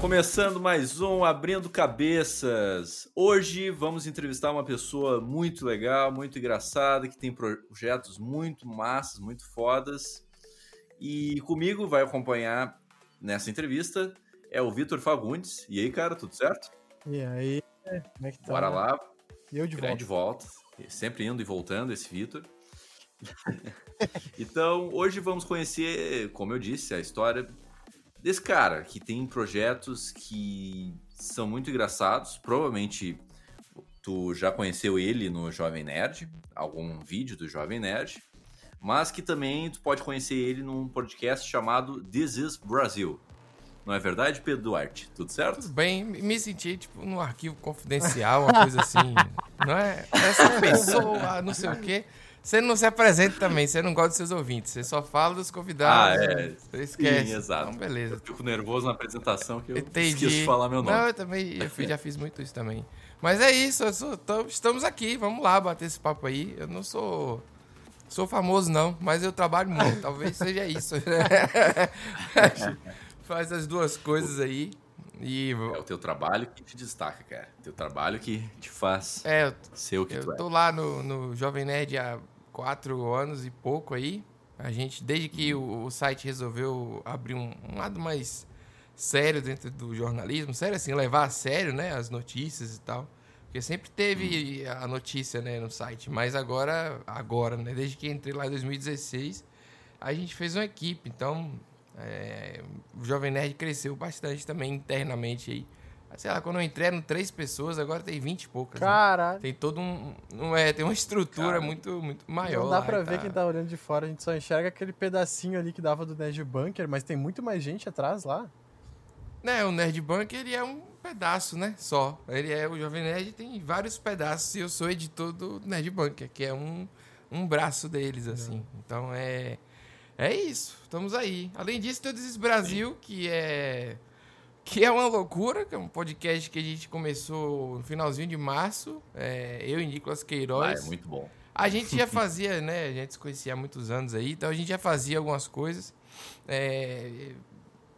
Começando mais um Abrindo Cabeças. Hoje vamos entrevistar uma pessoa muito legal, muito engraçada, que tem projetos muito massas, muito fodas. E comigo vai acompanhar nessa entrevista é o Vitor Fagundes. E aí, cara, tudo certo? E aí, como é que tá? Bora lá. E eu de volta. de volta. Sempre indo e voltando esse Vitor. então, hoje vamos conhecer, como eu disse, a história desse cara que tem projetos que são muito engraçados. Provavelmente tu já conheceu ele no Jovem Nerd, algum vídeo do Jovem Nerd, mas que também tu pode conhecer ele num podcast chamado This is Brasil. Não é verdade, Pedro Duarte? Tudo certo? Tudo bem, me senti tipo num arquivo confidencial, uma coisa assim. não é? Essa pessoa, não sei o quê. Você não se apresenta também, você não gosta dos seus ouvintes, você só fala dos convidados. Ah, é. Você esquece. Sim, exato. Então, beleza. Eu fico nervoso na apresentação que eu Entendi. esqueço de falar meu nome. Não, eu também eu já fiz muito isso também. Mas é isso, sou, tô, estamos aqui, vamos lá bater esse papo aí. Eu não sou sou famoso não, mas eu trabalho muito, talvez seja isso. Faz as duas coisas aí. E... É o teu trabalho que te destaca, cara. Teu trabalho que te faz é, ser o que eu tu é. tô lá no, no Jovem Nerd há quatro anos e pouco aí. A gente, desde que o, o site resolveu abrir um, um, lado mais sério dentro do jornalismo, sério assim, levar a sério, né, as notícias e tal. Porque sempre teve hum. a notícia, né, no site, mas agora, agora, né, desde que entrei lá em 2016, a gente fez uma equipe, então é, o Jovem Nerd cresceu bastante também internamente aí. Sei lá, quando eu entrei eram três pessoas, agora tem vinte e poucas. Né? Caralho. Né? Tem todo um. Não é, tem uma estrutura muito, muito maior. Não dá pra tá... ver quem tá olhando de fora, a gente só enxerga aquele pedacinho ali que dava do Nerd Bunker, mas tem muito mais gente atrás lá. Né, o Nerd Bunker ele é um pedaço, né? Só. Ele é o Jovem Nerd, tem vários pedaços e eu sou editor do Nerd Bunker, que é um, um braço deles, assim. Então é. É isso, estamos aí. Além disso, tem o Desis Brasil, que é que é uma loucura, que é um podcast que a gente começou no finalzinho de março, é, eu e Nicolas Queiroz. Ah, é muito bom. A gente já fazia, né? A gente se conhecia há muitos anos aí, então a gente já fazia algumas coisas. É,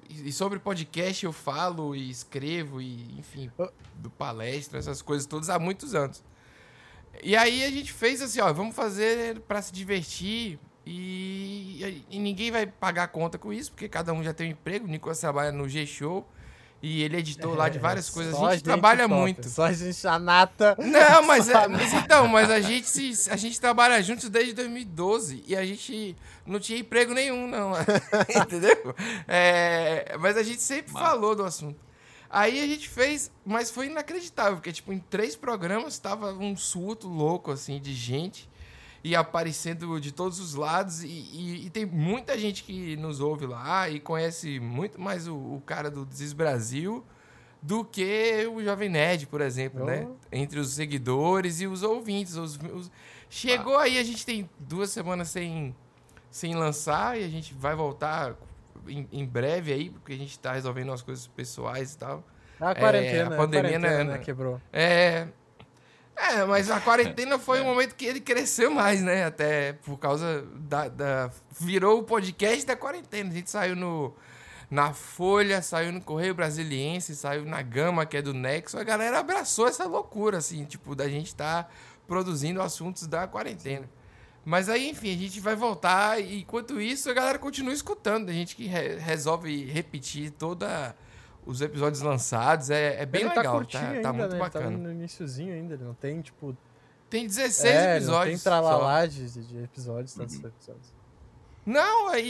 e sobre podcast eu falo e escrevo, e enfim, do palestra, essas coisas todas há muitos anos. E aí a gente fez assim, ó, vamos fazer para se divertir e, e, ninguém vai pagar conta com isso, porque cada um já tem um emprego. O Nicolas trabalha no G-Show e ele editou é, lá de várias coisas. A gente, a gente trabalha top. muito. Só a gente, a nata. Não, mas, é, mas então, mas a gente, se, a gente trabalha juntos desde 2012 e a gente não tinha emprego nenhum, não. Entendeu? É, mas a gente sempre mas... falou do assunto. Aí a gente fez, mas foi inacreditável, porque, tipo, em três programas tava um surto louco, assim, de gente e aparecendo de todos os lados. E, e, e, tem muita gente que nos ouve lá e conhece muito mais o, o cara do Desis Brasil do que o Jovem Nerd, por exemplo, oh. né? Entre os seguidores e os ouvintes. Os, os... Chegou ah. aí, a gente tem duas semanas sem, sem lançar e a gente vai voltar em, em breve aí, porque a gente está resolvendo as coisas pessoais e tal. A quarentena, é, a pandemia a quarentena, né, quebrou. É, é, mas a quarentena foi o momento que ele cresceu mais, né? Até por causa da, da. Virou o podcast da quarentena. A gente saiu no, na Folha, saiu no Correio Brasiliense, saiu na Gama, que é do Nexo. A galera abraçou essa loucura, assim, tipo, da gente estar tá produzindo assuntos da quarentena. Mas aí, enfim, a gente vai voltar e enquanto isso a galera continua escutando. A gente que re resolve repetir toda os episódios lançados. É, é bem ele legal, tá, tá, ainda, tá muito né? bacana. Ele tá no iníciozinho ainda, ele não tem, tipo... Tem 16 é, episódios. Não tem tralalá de, de episódios, tantos uhum. episódios. Não, é,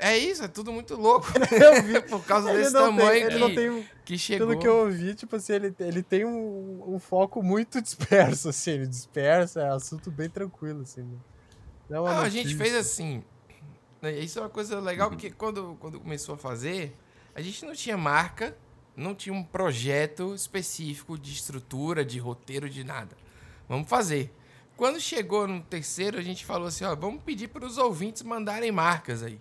é, isso, é tudo muito louco. Eu vi. Por causa ele desse tamanho tem, que, tem, que chegou. Pelo que eu ouvi, tipo assim, ele, ele tem um, um foco muito disperso, assim, ele dispersa, é assunto bem tranquilo, assim. Né? Não, a gente fez assim. Né, isso é uma coisa legal, porque quando, quando começou a fazer, a gente não tinha marca, não tinha um projeto específico de estrutura, de roteiro, de nada. Vamos fazer. Quando chegou no terceiro, a gente falou assim, ó, vamos pedir para os ouvintes mandarem marcas aí.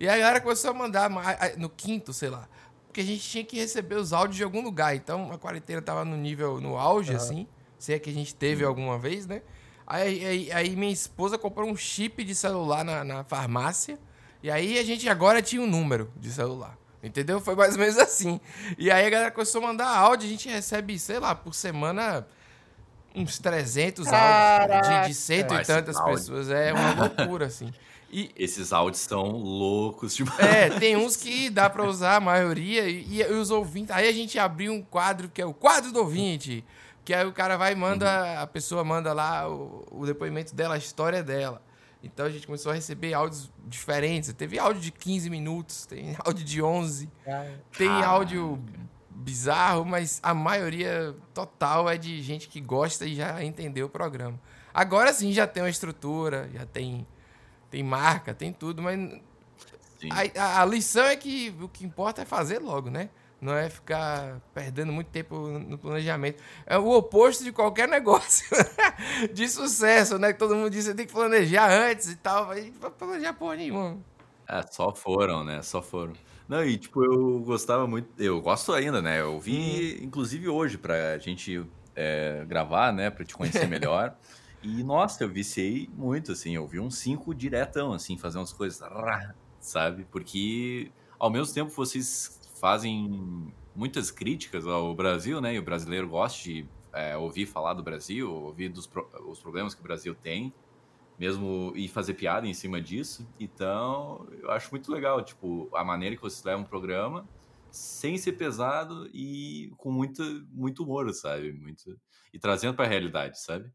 E aí a galera começou a mandar no quinto, sei lá. Porque a gente tinha que receber os áudios de algum lugar. Então a quarentena tava no nível, no auge, uhum. assim. Se é que a gente teve uhum. alguma vez, né? Aí, aí, aí, minha esposa comprou um chip de celular na, na farmácia. E aí a gente agora tinha um número de celular. Entendeu? Foi mais ou menos assim. E aí a galera começou a mandar áudio, a gente recebe, sei lá, por semana uns 300 áudios de, de cento e tantas pessoas. É uma loucura, assim. E, Esses áudios são loucos demais. É, tem uns que dá para usar, a maioria, e, e, os ouvintes. Aí a gente abriu um quadro que é o quadro do ouvinte. Que aí o cara vai e manda, uhum. a pessoa manda lá o, o, depoimento dela, a história dela. Então a gente começou a receber áudios diferentes. Teve áudio de 15 minutos, tem áudio de 11, tem áudio bizarro, mas a maioria total é de gente que gosta e já entendeu o programa. Agora sim já tem uma estrutura, já tem, tem marca, tem tudo, mas a, a, a lição é que o que importa é fazer logo, né? Não é ficar perdendo muito tempo no planejamento. É o oposto de qualquer negócio de sucesso, né? Que todo mundo diz que você tem que planejar antes e tal. Vai planejar porra nenhuma. É, só foram, né? Só foram. Não, e tipo, eu gostava muito. Eu gosto ainda, né? Eu vi, hum. inclusive, hoje, pra gente é, gravar, né? Pra te conhecer melhor. e, nossa, eu viciei muito, assim. Eu vi um 5 diretão, assim, fazer umas coisas, sabe? Porque, ao mesmo tempo, vocês fazem muitas críticas ao Brasil, né? E o brasileiro gosta de é, ouvir falar do Brasil, ouvir dos pro, os problemas que o Brasil tem, mesmo e fazer piada em cima disso. Então, eu acho muito legal, tipo, a maneira que vocês levam o programa, sem ser pesado e com muito, muito humor, sabe? Muito e trazendo para a realidade, sabe?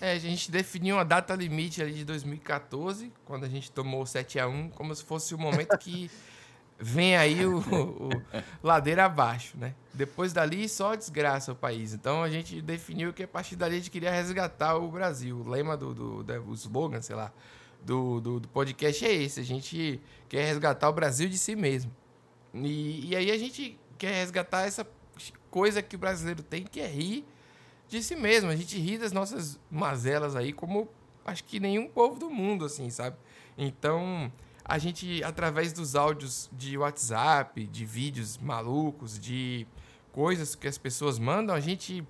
É, a gente definiu uma data limite ali de 2014, quando a gente tomou o 7 a 1 como se fosse o momento que vem aí o, o, o, ladeira abaixo, né? Depois dali só desgraça o país. Então a gente definiu que a partir dali a gente queria resgatar o Brasil. O lema do, do, do slogan, sei lá, do, do, do, podcast é esse. A gente quer resgatar o Brasil de si mesmo. E, e aí a gente quer resgatar essa coisa que o brasileiro tem, que é rir de si mesmo. A gente ri das nossas mazelas aí, como acho que nenhum povo do mundo, assim, sabe? Então, a gente, através dos áudios de WhatsApp, de vídeos malucos, de coisas que as pessoas mandam, a gente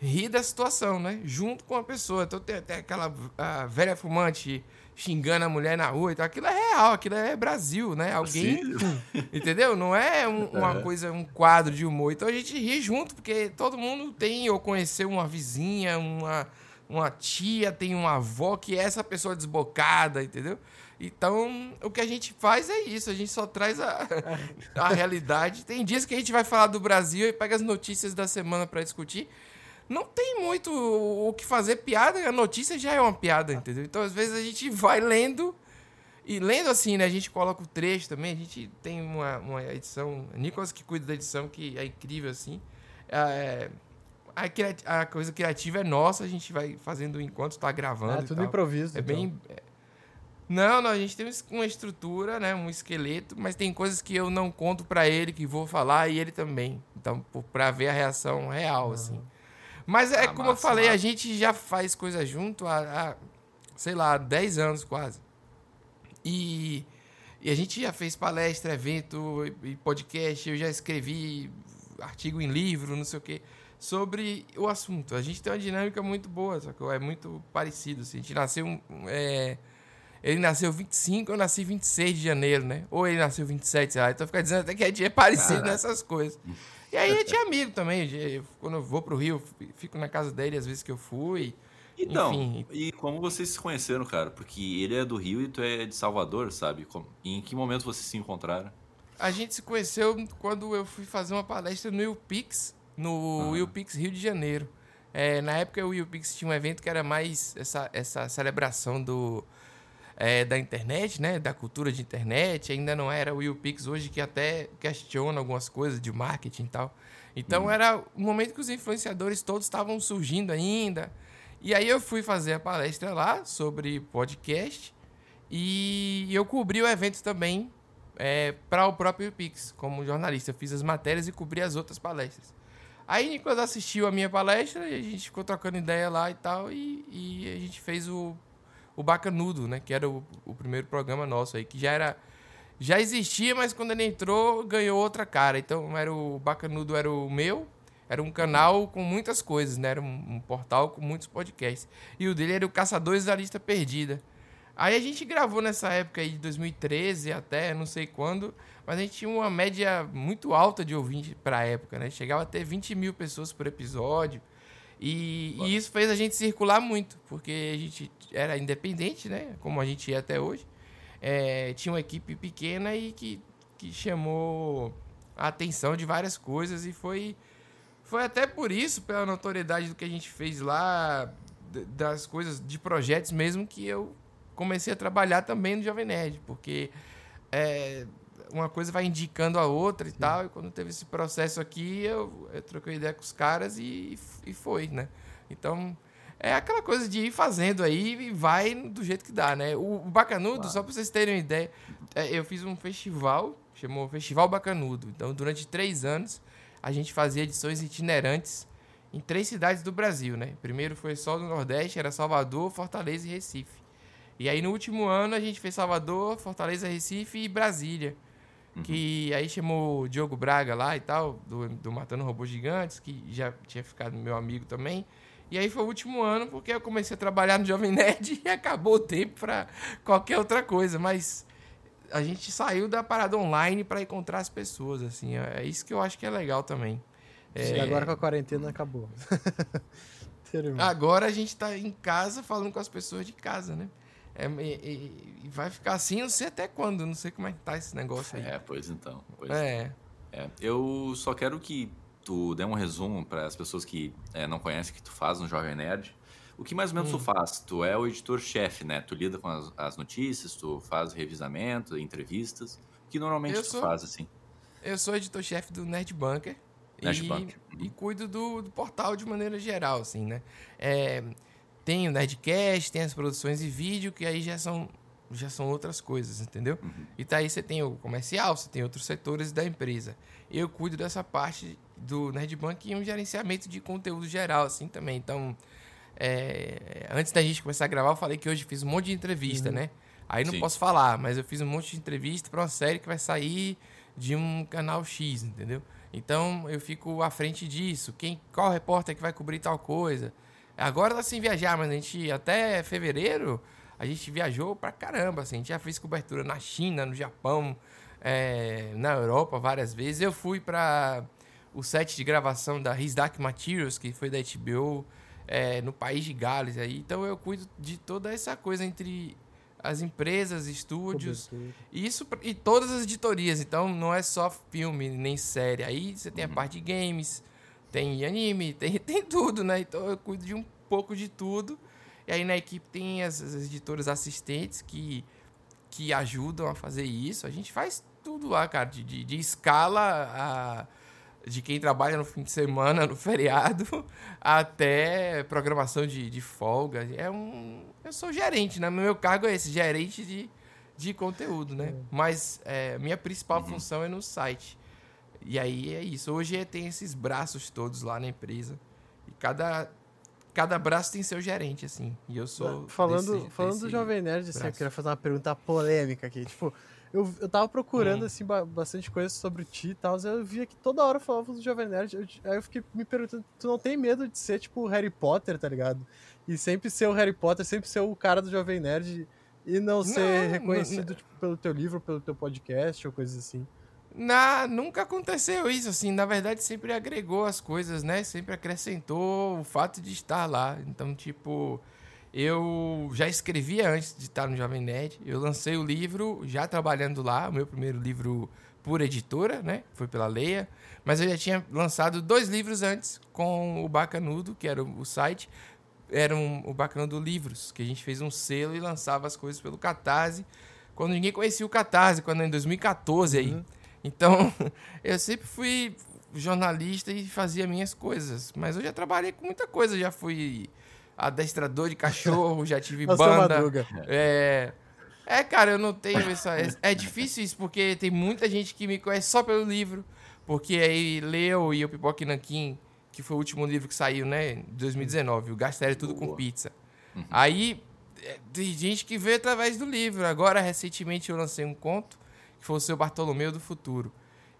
ri da situação, né? Junto com a pessoa. Então tem, tem aquela velha fumante xingando a mulher na rua e tal. Aquilo é real, aquilo é Brasil, né? Alguém. Entendeu? Não é um, uma coisa, um quadro de humor. Então a gente ri junto, porque todo mundo tem ou conheceu uma vizinha, uma, uma tia, tem uma avó que é essa pessoa desbocada, entendeu? Então, o que a gente faz é isso, a gente só traz a, a realidade. Tem dias que a gente vai falar do Brasil e pega as notícias da semana para discutir. Não tem muito o que fazer piada, a notícia já é uma piada, entendeu? Então, às vezes, a gente vai lendo, e lendo assim, né? A gente coloca o trecho também, a gente tem uma, uma edição, Nicolas que cuida da edição, que é incrível, assim. É, a, a, coisa criativa é nossa, a gente vai fazendo enquanto está gravando. É tudo improviso. É então. bem. É, não, não, a gente tem uma estrutura, né, um esqueleto, mas tem coisas que eu não conto para ele, que vou falar e ele também. Então, para ver a reação real, uhum. assim. Mas é ah, como massa, eu falei, massa. a gente já faz coisa junto há, há, sei lá, 10 anos quase. E, e a gente já fez palestra, evento e podcast, eu já escrevi artigo em livro, não sei o quê, sobre o assunto. A gente tem uma dinâmica muito boa, só que é muito parecido. Assim. A gente nasceu. É, ele nasceu 25, eu nasci 26 de janeiro, né? Ou ele nasceu 27, sei lá. Então fica dizendo até que é dia parecido Caraca. nessas coisas. E aí eu tinha amigo também. Quando eu vou pro Rio, fico na casa dele às vezes que eu fui. Então, Enfim. e como vocês se conheceram, cara? Porque ele é do Rio e tu é de Salvador, sabe? Em que momento vocês se encontraram? A gente se conheceu quando eu fui fazer uma palestra no UPix, no uhum. UPix Rio de Janeiro. É, na época o UPix tinha um evento que era mais essa, essa celebração do é, da internet, né? Da cultura de internet. Ainda não era o Will Pix hoje que até questiona algumas coisas de marketing e tal. Então hum. era o momento que os influenciadores todos estavam surgindo ainda. E aí eu fui fazer a palestra lá sobre podcast e eu cobri o evento também é, para o próprio Pix, como jornalista. Eu fiz as matérias e cobri as outras palestras. Aí Nicolas assistiu a minha palestra e a gente ficou trocando ideia lá e tal. E, e a gente fez o o Bacanudo, né? Que era o, o primeiro programa nosso aí, que já era. Já existia, mas quando ele entrou, ganhou outra cara. Então era o Bacanudo era o meu, era um canal com muitas coisas, né? Era um, um portal com muitos podcasts. E o dele era o Caçadores da Lista Perdida. Aí a gente gravou nessa época aí de 2013 até, não sei quando, mas a gente tinha uma média muito alta de ouvinte pra época, né? Chegava a ter 20 mil pessoas por episódio. E, e, isso fez a gente circular muito, porque a gente era independente, né? Como a gente é até hoje. É, tinha uma equipe pequena e que, que chamou a atenção de várias coisas e foi, foi até por isso, pela notoriedade do que a gente fez lá, das coisas, de projetos mesmo, que eu comecei a trabalhar também no Jovem Nerd, porque é, uma coisa vai indicando a outra e Sim. tal. E quando teve esse processo aqui, eu, eu troquei ideia com os caras e, e foi, né? Então, é aquela coisa de ir fazendo aí e vai do jeito que dá, né? O, Bacanudo, claro. só pra vocês terem uma ideia, é, eu fiz um festival, chamou Festival Bacanudo. Então, durante três anos, a gente fazia edições itinerantes em três cidades do Brasil, né? Primeiro foi só no Nordeste, era Salvador, Fortaleza e Recife. E aí no último ano a gente fez Salvador, Fortaleza, Recife e Brasília. Uhum. Que aí chamou o Diogo Braga lá e tal, do, do Matando Robôs Gigantes, que já tinha ficado meu amigo também. E aí foi o último ano, porque eu comecei a trabalhar no Jovem Nerd e acabou o tempo para qualquer outra coisa. Mas a gente saiu da parada online para encontrar as pessoas, assim. É, é isso que eu acho que é legal também. É... agora com a quarentena acabou. agora a gente tá em casa falando com as pessoas de casa, né? É, e, e, vai ficar assim, não sei até quando, não sei como é que tá esse negócio aí. É, pois então. Pois é. é. Eu só quero que tu dê um resumo para as pessoas que é, não conhecem o que tu faz no Jovem Nerd. O que mais ou menos hum. tu faz? Tu é o editor-chefe, né? Tu lida com as, as, notícias, tu faz revisamento, entrevistas. O que normalmente eu tu sou, faz, assim? Eu sou editor-chefe do Nerd Bunker. Nerd e, Bunker. E cuido do, do, portal de maneira geral, assim, né? É, tem o Nerdcast, tem as produções de vídeo, que aí já são, já são outras coisas, entendeu? Uhum. E tá aí você tem o comercial, você tem outros setores da empresa. Eu cuido dessa parte do Nerdbank e um gerenciamento de conteúdo geral, assim, também. Então, é, antes da gente começar a gravar, eu falei que hoje fiz um monte de entrevista, uhum. né? Aí não Sim. posso falar, mas eu fiz um monte de entrevista para uma série que vai sair de um canal X, entendeu? Então eu fico à frente disso. Quem, qual repórter que vai cobrir tal coisa? Agora tá sem viajar, mas a gente até fevereiro a gente viajou pra caramba, assim. A gente já fez cobertura na China, no Japão, é, na Europa várias vezes. Eu fui para o set de gravação da His Dark Materials, que foi da HBO, é, no país de Gales. Aí. Então eu cuido de toda essa coisa entre as empresas, estúdios, isso e todas as editorias. Então não é só filme nem série. Aí você tem a uhum. parte de games, tem anime, tem, tem tudo, né? Então eu cuido de um pouco de tudo. E aí na equipe tem as, as editoras assistentes que, que ajudam a fazer isso. A gente faz tudo lá, cara, de, de, de escala a, de quem trabalha no fim de semana, no feriado, até programação de, de folga. É um. Eu sou gerente, né? Meu cargo é esse, gerente de, de conteúdo, né? É. Mas é, minha principal uhum. função é no site. E aí é isso. Hoje tem esses braços todos lá na empresa. E cada, cada braço tem seu gerente, assim. E eu sou. Falando, desse, falando desse do Jovem Nerd, assim, eu queria fazer uma pergunta polêmica aqui. Tipo, eu, eu tava procurando, hum. assim, bastante coisa sobre ti e tal. Eu via que toda hora falava do Jovem Nerd. Eu, aí eu fiquei me perguntando, tu não tem medo de ser, tipo, Harry Potter, tá ligado? E sempre ser o Harry Potter, sempre ser o cara do Jovem Nerd e não ser não, reconhecido, não, tipo, pelo teu livro, pelo teu podcast ou coisas assim. Na, nunca aconteceu isso, assim, na verdade sempre agregou as coisas, né? Sempre acrescentou o fato de estar lá. Então, tipo, eu já escrevia antes de estar no Jovem Nerd. Eu lancei o livro já trabalhando lá, o meu primeiro livro por editora, né? Foi pela Leia. Mas eu já tinha lançado dois livros antes com o Bacanudo, que era o site. Era um, o Bacanudo Livros, que a gente fez um selo e lançava as coisas pelo Catarse. Quando ninguém conhecia o Catarse, quando em 2014 aí. Uhum. Então, eu sempre fui jornalista e fazia minhas coisas. Mas eu já trabalhei com muita coisa. Já fui adestrador de cachorro, já tive banda. É, é, cara, eu não tenho essa. É, é difícil isso, porque tem muita gente que me conhece só pelo livro. Porque aí leu e o Pipoque Nanquim, que foi o último livro que saiu, né, em 2019, o Gastério Tudo Boa. com Pizza. Uhum. Aí é, tem gente que vê através do livro. Agora, recentemente, eu lancei um conto que foi o seu Bartolomeu do Futuro.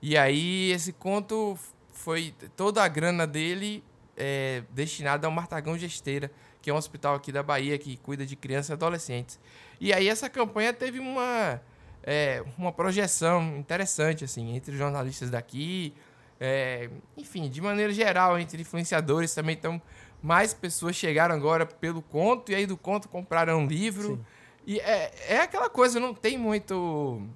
E aí esse conto foi toda a grana dele é, destinada ao Martagão Gesteira, que é um hospital aqui da Bahia que cuida de crianças e adolescentes. E aí essa campanha teve uma, é, uma projeção interessante, assim, entre os jornalistas daqui, é, enfim, de maneira geral, entre influenciadores também. Então, mais pessoas chegaram agora pelo conto, e aí do conto compraram um livro. Sim. E é, é aquela coisa, não tem muito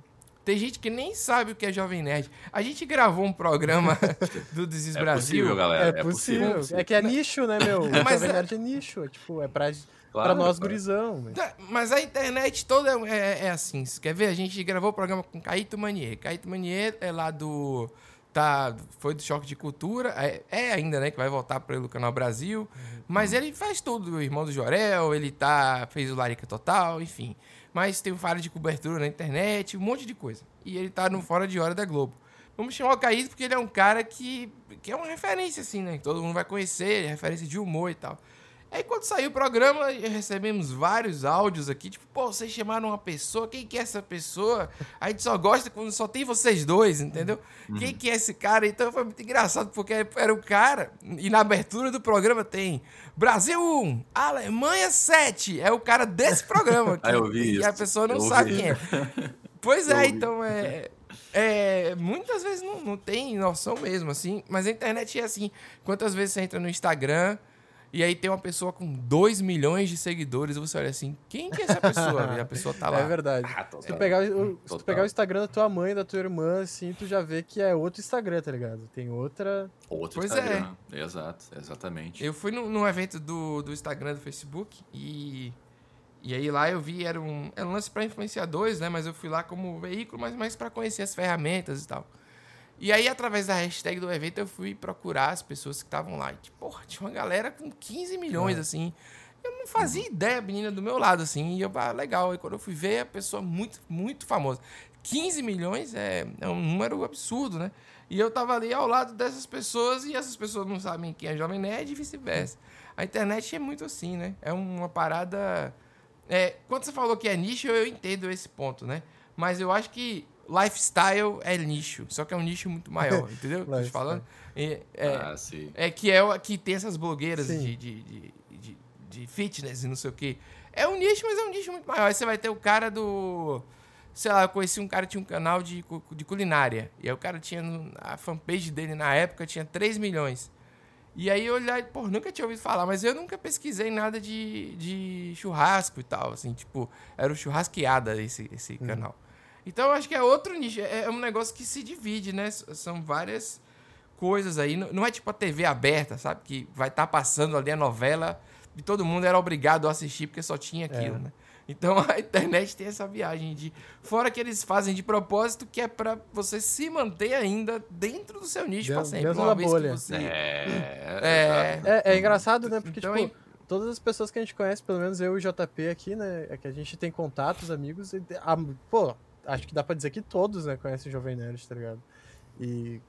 tem gente que nem sabe o que é Jovem Nerd. A gente gravou um programa do Desis é Brasil. Possível, galera. É, é possível. possível. É que é nicho, né, meu? Mas Jovem Nerd é nicho. É, tipo, é pra, claro, pra nós gurizão. Mas... Tá, mas a internet toda é, é assim. Você quer ver? A gente gravou o programa com Caíto Manier. Caíto Manier é lá do tá, foi do Choque de Cultura, é, é ainda, né, que vai voltar pelo Canal Brasil, uhum. mas ele faz tudo, o Irmão do Jorel, ele tá, fez o Larica Total, enfim mas tem faro de cobertura na internet, um monte de coisa. E ele tá no Fora de Hora da Globo. Vamos chamar o Caíto porque ele é um cara que, que é uma referência, assim, né? Todo mundo vai conhecer, é referência de humor e tal. Aí quando saiu o programa, recebemos vários áudios aqui, tipo, pô, vocês chamaram uma pessoa, quem que é essa pessoa? A gente só gosta quando só tem vocês dois, entendeu? Uhum. Quem que é esse cara? Então foi muito engraçado, porque era o cara, e na abertura do programa tem Brasil 1, Alemanha 7, é o cara desse programa. Aqui, ah, eu vi isso. E a pessoa não sabe quem é. Pois é, então é... É, muitas vezes não, não tem noção mesmo, assim, mas a internet é assim. Quantas vezes você entra no Instagram, e aí tem uma pessoa com 2 milhões de seguidores e você olha assim, quem que é essa pessoa? e a pessoa tá lá. É verdade. Ah, se, tu pegar o, se tu pegar o Instagram da tua mãe, da tua irmã, assim, tu já vê que é outro Instagram, tá ligado? Tem outra... Outro pois Instagram. É. Exato, exatamente. Eu fui num, num evento do, do Instagram do Facebook e... E aí lá eu vi, era um, era um lance para influenciadores, né? Mas eu fui lá como veículo, mas mais para conhecer as ferramentas e tal. E aí, através da hashtag do evento, eu fui procurar as pessoas que estavam lá. E, tipo, porra, tinha uma galera com 15 milhões, é. assim. Eu não fazia ideia, a menina do meu lado, assim. E eu, ah, legal. E quando eu fui ver, a pessoa muito, muito famosa. 15 milhões é, é um número absurdo, né? E eu tava ali ao lado dessas pessoas e essas pessoas não sabem quem é Jovem Nerd e vice-versa. A internet é muito assim, né? É uma parada. É, quando você falou que é nicho, eu entendo esse ponto, né? Mas eu acho que lifestyle é nicho, só que é um nicho muito maior, entendeu? Tô te falando? É, é, ah, sim. é que é que tem essas blogueiras de, de, de, de, de fitness e não sei o que. É um nicho, mas é um nicho muito maior. Aí você vai ter o cara do. Sei lá, eu conheci um cara que tinha um canal de, de culinária. E aí o cara tinha. A fanpage dele na época tinha 3 milhões. E aí eu olhei, pô, nunca tinha ouvido falar, mas eu nunca pesquisei nada de, de churrasco e tal, assim, tipo, era o churrasqueada esse, esse hum. canal. Então, eu acho que é outro nicho. É, é um negócio que se divide, né? São várias coisas aí. Não é tipo a TV aberta, sabe? Que vai estar tá passando ali a novela e todo mundo era obrigado a assistir porque só tinha aquilo, é. né? Então a internet tem essa viagem de. Fora que eles fazem de propósito, que é para você se manter ainda dentro do seu nicho para sempre. Dentro uma da bolha. Você... É... É... é... é, engraçado, né? Porque, então, tipo, todas as pessoas que a gente conhece, pelo menos eu e o JP aqui, né? É que a gente tem contatos, amigos. E, a, pô, acho que dá pra dizer que todos, né, conhecem Jovem Nerd, tá ligado? E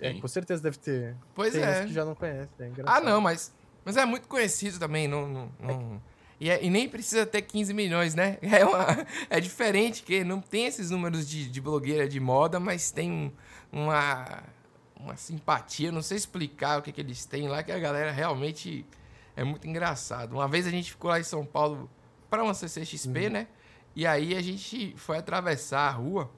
é, com certeza deve ter. Pois tem é. que já não conhecem. É ah, não, mas, mas é muito conhecido também. Não, não, não... E, é, e, nem precisa ter 15 milhões, né? É, uma, é diferente, que não tem esses números de, de blogueira de moda, mas tem um, uma, uma simpatia. Não sei explicar o que, que eles têm lá, que a galera realmente é muito engraçado. Uma vez a gente ficou lá em São Paulo para uma CCXP, uhum. né? E aí a gente foi atravessar a rua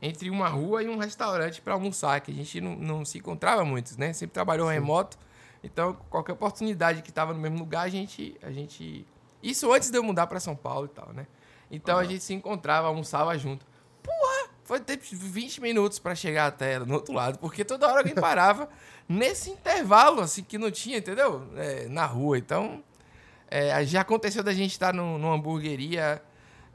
entre uma rua e um restaurante para almoçar, que a gente não, não, se encontrava muito, né? Sempre trabalhou Sim. remoto. Então, qualquer oportunidade que estava no mesmo lugar, a gente, a gente. Isso antes de eu mudar para São Paulo e tal, né? Então uhum. a gente se encontrava, almoçava junto. Porra! Foi ter 20 minutos para chegar até no outro lado, porque toda hora alguém parava nesse intervalo, assim, que não tinha, entendeu? É, na rua. Então, é, já aconteceu da gente estar no, numa hamburgueria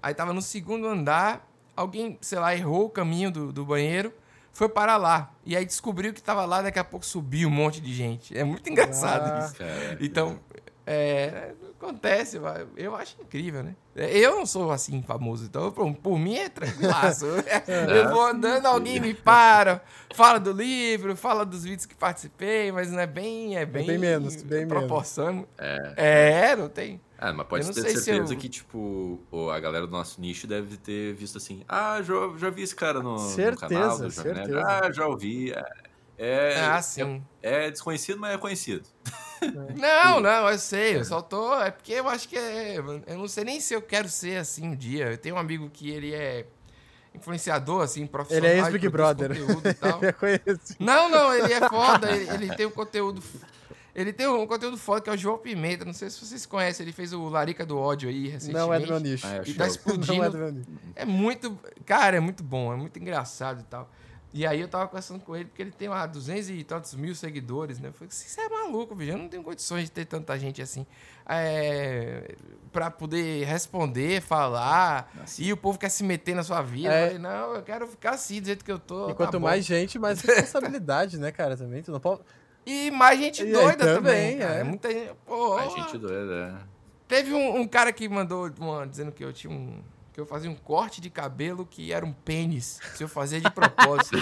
Aí tava no segundo andar, alguém, sei lá, errou o caminho do, do banheiro, foi para lá. E aí descobriu que tava lá, daqui a pouco subiu um monte de gente. É muito engraçado ah, isso. Cara. Então, é, acontece, eu acho incrível, né? Eu não sou assim famoso, então por, por mim é tranquilaço. eu vou andando, alguém me para, fala do livro, fala dos vídeos que participei, mas não é bem. É bem, é bem menos, bem proporção. menos. É. é, não tem. Ah, mas pode ter certeza eu... que, tipo, a galera do nosso nicho deve ter visto assim, ah, já, já vi esse cara no, certeza, no canal do Jovem Ah, já ouvi. É, é, ah, sim. É, é, desconhecido, mas é conhecido. Não, não, eu sei, eu só tô. É porque eu acho que é. Eu não sei nem se eu quero ser assim um dia. Eu tenho um amigo que ele é influenciador, assim, profissional. Ele é ex-Big Brother. Não, não, ele é foda, ele, ele tem um conteúdo. Ele tem um conteúdo foda que é o João Pimenta. Não sei se vocês conhecem, ele fez o Larica do Ódio aí recentemente. Não é do meu nicho. Ah, é E tá explodindo. Não é do meu nicho. É muito. Cara, é muito bom, é muito engraçado e tal. E aí eu tava conversando com ele, porque ele tem lá 200 e tantos mil seguidores, né? Eu falei, você é maluco, bicho. Eu não tenho condições de ter tanta gente assim. É, pra poder responder, falar. Assim. E o povo quer se meter na sua vida. É. Eu falei, não, eu quero ficar assim, do jeito que eu tô. E tá quanto bom." mais gente, mais responsabilidade, né, cara? Também. Tu não pode. E mais gente E doida também. também, é. Muita gente. Pô, A gente doida, é. Teve um, um cara que mandou uma, dizendo que eu tinha um. Que eu fazia um corte de cabelo que era um pênis. Se eu fazia de propósito.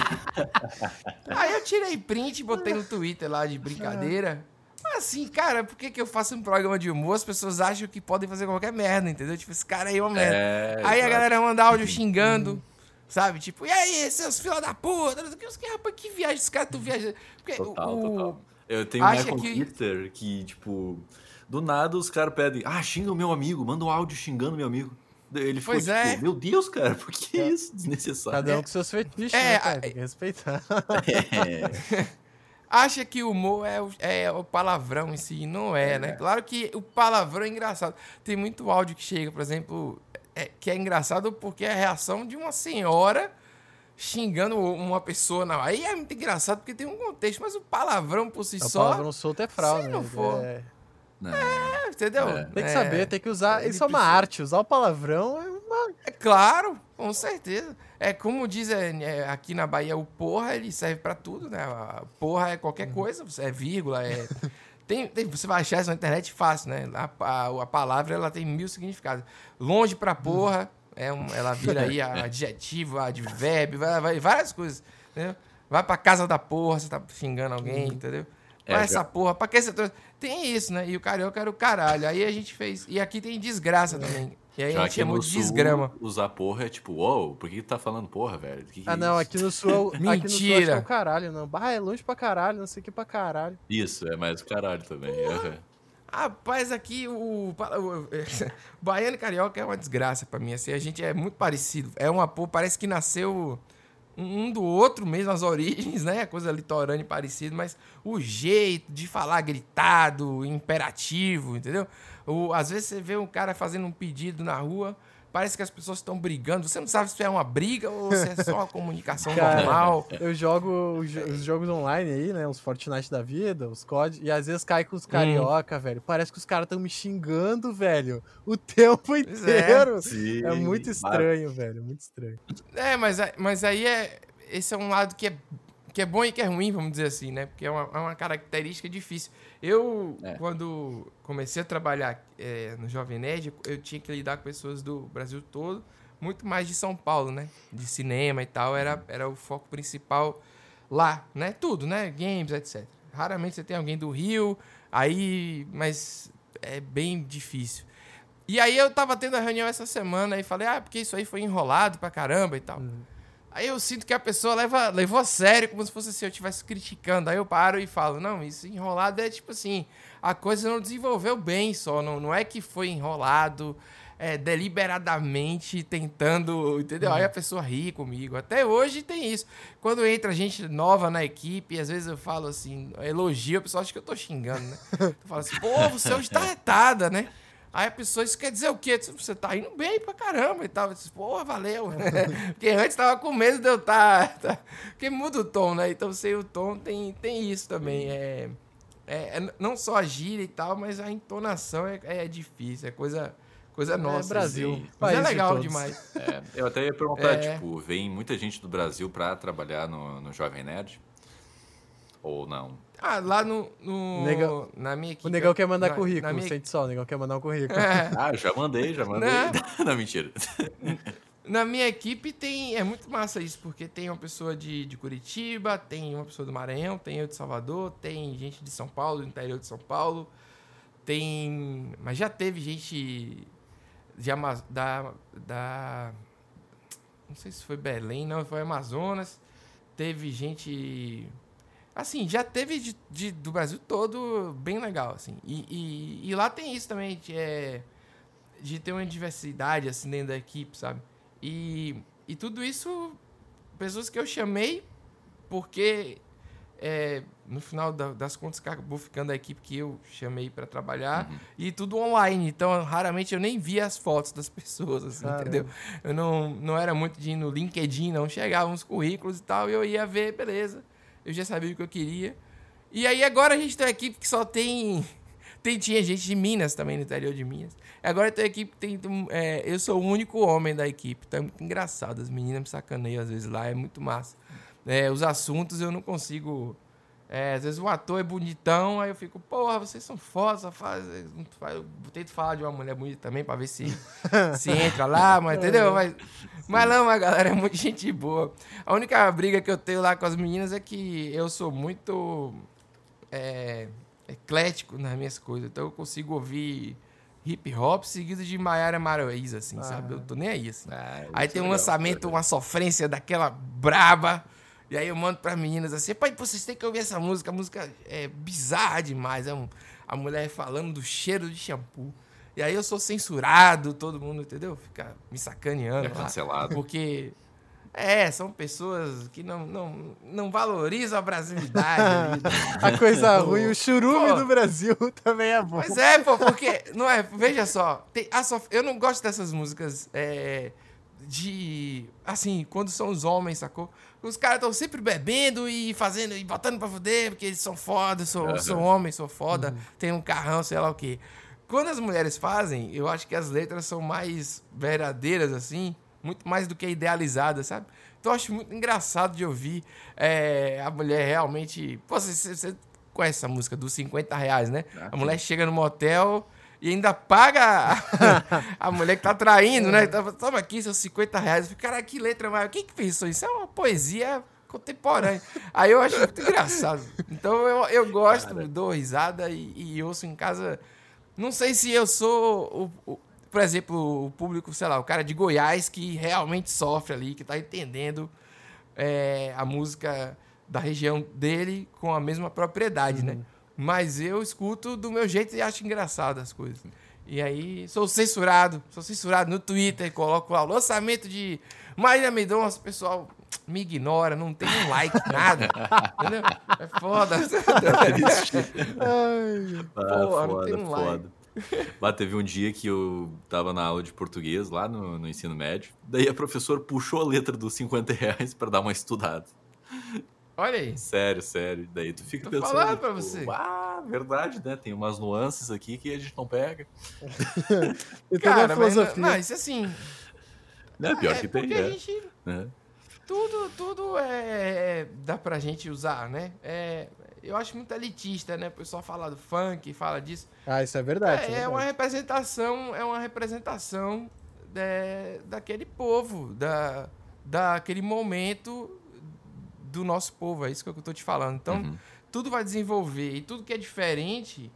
Aí eu tirei print e botei no Twitter lá de brincadeira. Mas assim, cara, por que, que eu faço um programa de humor? As pessoas acham que podem fazer qualquer merda, entendeu? Tipo, esse cara aí é uma merda. É, aí a exato. galera manda áudio xingando. Sabe? Tipo, e aí, seus filhos da puta? Não sei o que, os caras, rapaz, que viagem, esse cara tu viaja. Porque Total, o, total. Eu tenho um Michael que- Kister que, tipo, do nada os caras pedem, ah, xinga o meu amigo, manda um áudio xingando meu amigo. Ele ficou Pois tipo, é. meu Deus, cara, por que isso? Desnecessário. Cada um com seus fetiches, É, né, cara? Tem que respeitar. É, acha que o humor é o, é o palavrão em si. Não é, né? Claro que o palavrão é engraçado. Tem muito áudio que chega, por exemplo, é- que é engraçado porque é a reação de uma senhora xingando uma pessoa. Não. Aí é muito engraçado porque tem um contexto, mas o palavrão por si O só. palavrão solto é fraude, se né? não for. É, não. é, entendeu? É. Tem que É, saber, tem que usar. ele Isso é uma precisa- arte. Usar o palavrão é uma. É claro, com certeza. É como diz é, é, aqui na Bahia, o porra ele serve pra tudo, né? A porra é Uhum. qualquer coisa, é vírgula, é. Tem, tem- você vai achar isso na internet fácil, né? A, a, a palavra ela tem mil significados. Longe pra porra, é um, ela vira aí adjetivo, advérbio, vai, vai várias coisas, entendeu? Vai pra casa da porra, você tá xingando alguém, entendeu? É, Vai já- essa porra, pra que você trouxe? Tem isso, né? E o carioca era o caralho. Aí a gente fez. E aqui tem desgraça também. E aí a Já gente que chamou no de sul, desgrama. usar porra é tipo, uou, por que tá falando porra, velho? Que que é Ah, não, isso? aqui no sul. é o- Aqui no sul acho que é Mentira. o caralho, não. Bah, é longe pra caralho, não sei o que pra caralho. Isso, é mais o caralho também. aham. Rapaz, aqui o, o- baiano e carioca é uma desgraça pra mim. Assim, a gente é muito parecido. É uma pô, parece que nasceu um do outro mesmo, as origens, né? Coisa litorânea parecida, mas o jeito de falar gritado, imperativo, entendeu? O, às vezes você vê um cara fazendo um pedido na rua, parece que as pessoas estão brigando. Você não sabe se é uma briga ou se é só uma comunicação Cara, normal. Eu jogo os, jo- os jogos online aí, né? Os Fortnite da vida, os COD, e às vezes cai com os Hum. carioca, velho. Parece que os caras estão me xingando, velho. O tempo é. inteiro. Sim, É muito mas- estranho, velho. Muito estranho. É, mas, mas aí é. Esse é um lado que é, que é bom e que é ruim, vamos dizer assim, né? Porque é uma, é uma característica difícil. Eu, É. quando comecei a trabalhar é, no Jovem Nerd, eu tinha que lidar com pessoas do Brasil todo, muito mais de São Paulo, né? De cinema e tal, era, era o foco principal lá, né? Tudo, né? Games, etc. Raramente você tem alguém do Rio, aí. Mas é bem difícil. E aí eu tava tendo a reunião essa semana e falei, ah, porque isso aí foi enrolado pra caramba e tal. Aí eu sinto que a pessoa leva, levou a sério, como se fosse assim, eu estivesse criticando. Aí eu paro e falo, não, isso enrolado é tipo assim, a coisa não desenvolveu bem só, não, não é que foi enrolado é, deliberadamente tentando, entendeu? Aí a pessoa ri comigo. Até hoje tem isso. Quando entra gente nova na equipe, às vezes eu falo assim, elogio, a pessoa acha que eu tô xingando, né? Eu falo assim, pô, você hoje tá retada, né? Aí a pessoa, isso quer dizer o quê? Você tá indo bem pra caramba e tal. Eu disse, Porra, valeu. Porque antes tava com medo de eu estar. Tá, Porque muda o tom, né? Então, sem o tom tem, tem isso também. É, é, é não só a gíria e tal, mas a entonação é, é difícil. É coisa, coisa nossa. é Brasil. assim. Mas é de legal todos. demais. É, eu até ia perguntar, É. tipo, vem muita gente do Brasil pra trabalhar no, no Jovem Nerd? Ou não? Ah, lá no. no Negão- na minha equipe. O negão quer mandar na- currículo, na minha- sente só, o negão quer mandar um currículo. É. Ah, já mandei, já mandei. Não. Não, mentira. Na minha equipe tem. É muito massa isso, porque tem uma pessoa de, de Curitiba, tem uma pessoa do Maranhão, tem eu de Salvador, tem gente de São Paulo, do interior de São Paulo. Tem. Mas já teve gente de Ama- da, da. Não sei se foi Belém, não, foi Amazonas. Teve gente. Assim, já teve de, de, do Brasil todo bem legal, assim. E, e, e, lá tem isso também, de, é, de ter uma diversidade, assim, dentro da equipe, sabe? E, e tudo isso, pessoas que eu chamei porque é, no final das contas acabou ficando a equipe que eu chamei para trabalhar uhum. e tudo online. Então, raramente eu nem via as fotos das pessoas, assim, entendeu? Eu não, não era muito de ir no LinkedIn, não. Chegavam os currículos e tal, e eu ia ver, beleza. Eu já sabia o que eu queria. E aí agora a gente tem uma equipe que só tem. tem tinha gente de Minas também, no interior de Minas. Agora tem uma equipe que tem. É, eu sou o único homem da equipe. Então é muito engraçado. As meninas me sacaneiam às vezes lá, é muito massa. É, os assuntos eu não consigo. É, às vezes o ator é bonitão, aí eu fico, porra, vocês são foda, só faz, eu tento falar de uma mulher bonita também pra ver se, se entra lá, mas entendeu? Mas, mas não, a galera é muito gente boa. A única briga que eu tenho lá com as meninas é que eu sou muito é, eclético nas minhas coisas, então eu consigo ouvir hip hop seguido de Maiara Maraíza, assim, ah. sabe? Eu tô nem aí, assim. Ah, aí tem um legal, lançamento, uma sofrência daquela braba. E aí eu mando para meninas assim, pai, vocês têm que ouvir essa música, a música é bizarra demais. É um, a mulher falando do cheiro de shampoo. E aí eu sou censurado, todo mundo, entendeu? Fica me sacaneando. É cancelado. Lá, porque, é, são pessoas que não, não, não valorizam a brasilidade. a coisa ruim, o churume pô, do Brasil também é bom. Mas é, pô, porque, não é, veja só, tem, a sof... eu não gosto dessas músicas é, de, assim, quando são os homens, sacou? Os caras estão sempre bebendo e fazendo e botando pra fuder, porque eles são foda, sou, uhum. sou homem, sou foda, uhum. tenho um carrão, sei lá o quê. Quando as mulheres fazem, eu acho que as letras são mais verdadeiras, assim, muito mais do que idealizadas, sabe? Então eu acho muito engraçado de ouvir é, a mulher realmente. Pô, você, você conhece essa música dos 50 reais, né? Ah, a mulher chega no motel e ainda paga a, a mulher que tá traindo, né? Toma aqui seus 50 reais. Eu fico, cara, que letra mas Quem que pensou isso? É uma poesia contemporânea. Aí eu acho muito engraçado. Então eu, eu gosto, cara. dou risada e, e, ouço em casa. Não sei se eu sou, o, o, por exemplo, o público, sei lá, o cara de Goiás que realmente sofre ali, que tá entendendo é, a música da região dele com a mesma propriedade, né? uhum. né? Mas eu escuto do meu jeito e acho engraçado as coisas. E aí sou censurado, sou censurado no Twitter, coloco lá o lançamento de Marília Mendonça, o pessoal me ignora, não tem um like, nada. entendeu? É foda. Ai, ah, não tem um foda. like. Lá teve um dia que eu tava na aula de português, lá no, no ensino médio. Daí a professora puxou a letra dos 50 reais pra dar uma estudada. Olha aí. Sério, sério. Daí tu fica Tô pensando. falando pra você. Ah, verdade, né? Tem umas nuances aqui que a gente não pega. Cara, filosofia. Mas, não, isso assim. Não, é pior é, que tem. É. Gente, é. Tudo, tudo é, dá pra gente usar, né? É, eu acho muito elitista, né? O pessoal fala do funk, fala disso. Ah, isso é verdade. É, é, é verdade. uma representação, é uma representação de, daquele povo, da, daquele momento do nosso povo, é isso que eu estou te falando. Então, uhum. tudo vai desenvolver e tudo que é diferente,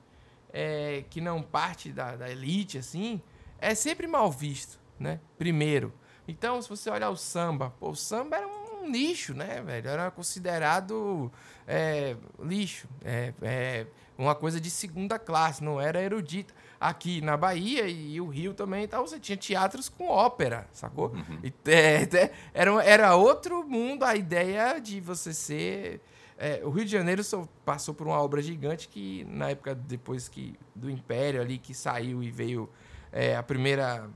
é, que não parte da, da, elite, assim, é sempre mal visto, né? Primeiro. Então, se você olhar o samba, pô, o samba era um lixo, né, velho? Era considerado é, lixo, é, é, uma coisa de segunda classe, não era erudita aqui na Bahia e o Rio também, então você tinha teatros com ópera, sacou? Uhum. E, é, era, era outro mundo a ideia de você ser. É, o Rio de Janeiro passou por uma obra gigante que, na época depois que do Império ali, que saiu e veio é, a primeira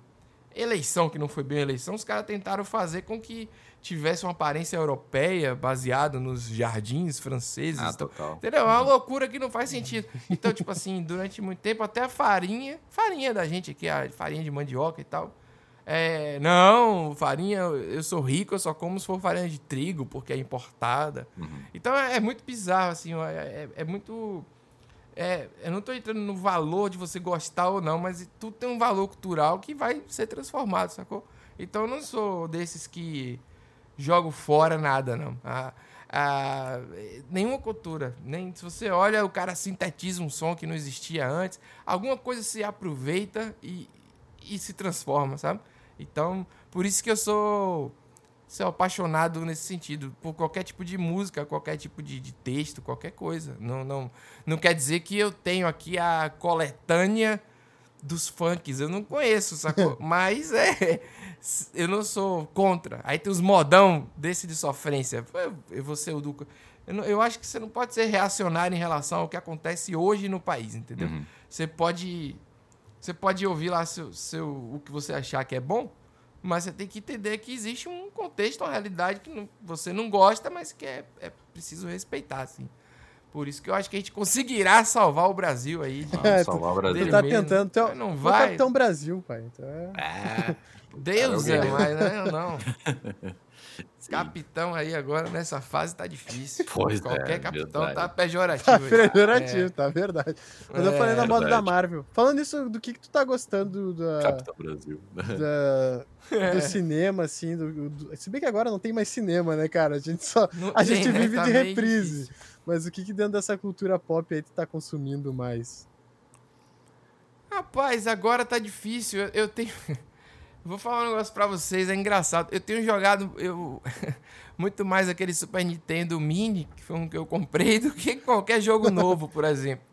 eleição, que não foi bem eleição, os caras tentaram fazer com que tivesse uma aparência europeia baseada nos jardins franceses. Ah, então, total. Entendeu? É uma loucura que não faz sentido. Então, tipo assim, durante muito tempo, até a farinha, farinha da gente aqui, a farinha de mandioca e tal. É, não, farinha, eu sou rico, eu só como se for farinha de trigo, porque é importada. Uhum. Então é, é, muito bizarro, assim, é, é, é muito. É, eu não estou entrando no valor de você gostar ou não, mas tudo tem um valor cultural que vai ser transformado, sacou? Então eu não sou desses que jogo fora nada, não. A, a, nenhuma cultura. Nem, se você olha, o cara sintetiza um som que não existia antes. Alguma coisa se aproveita e, e se transforma, sabe? Então, por isso que eu sou sou apaixonado nesse sentido, por qualquer tipo de música, qualquer tipo de, de texto, qualquer coisa. Não, não, não quer dizer que eu tenho aqui a coletânea dos funks, eu não conheço, sacou? Mas é, eu não sou contra. Aí tem os modão desse de sofrência. Eu vou ser o Duca. Eu, não, eu, acho que você não pode ser reacionário em relação ao que acontece hoje no país, entendeu? Uhum. Você pode você pode ouvir lá seu, seu, o que você achar que é bom, mas você tem que entender que existe um contexto, uma realidade que não, você não gosta, mas que é, é preciso respeitar, assim. Por isso que eu acho que a gente conseguirá salvar o Brasil aí. É, salvar o Brasil. Tu tá tentando. Tu é, não vai. Capitão Brasil, pai. Então é... é Deus é, mas não, não. Capitão aí agora nessa fase tá difícil. Pois Qualquer é, capitão verdade. tá pejorativo. Tá pejorativo, é. tá verdade. Mas é, eu falei na moda da Marvel. Falando isso, do que, que tu tá gostando da. Capitão Brasil. Da, do cinema, assim. Do, do, se bem que agora não tem mais cinema, né, cara? A gente só. Não a tem, gente né? vive tá de reprise. Mas o que, que dentro dessa cultura pop aí tu tá consumindo mais? Rapaz, agora tá difícil. eu, eu tenho. Vou falar um negócio pra vocês, é engraçado. Eu tenho jogado eu, muito mais aquele Super Nintendo Mini, que foi um que eu comprei, do que qualquer jogo novo, por exemplo.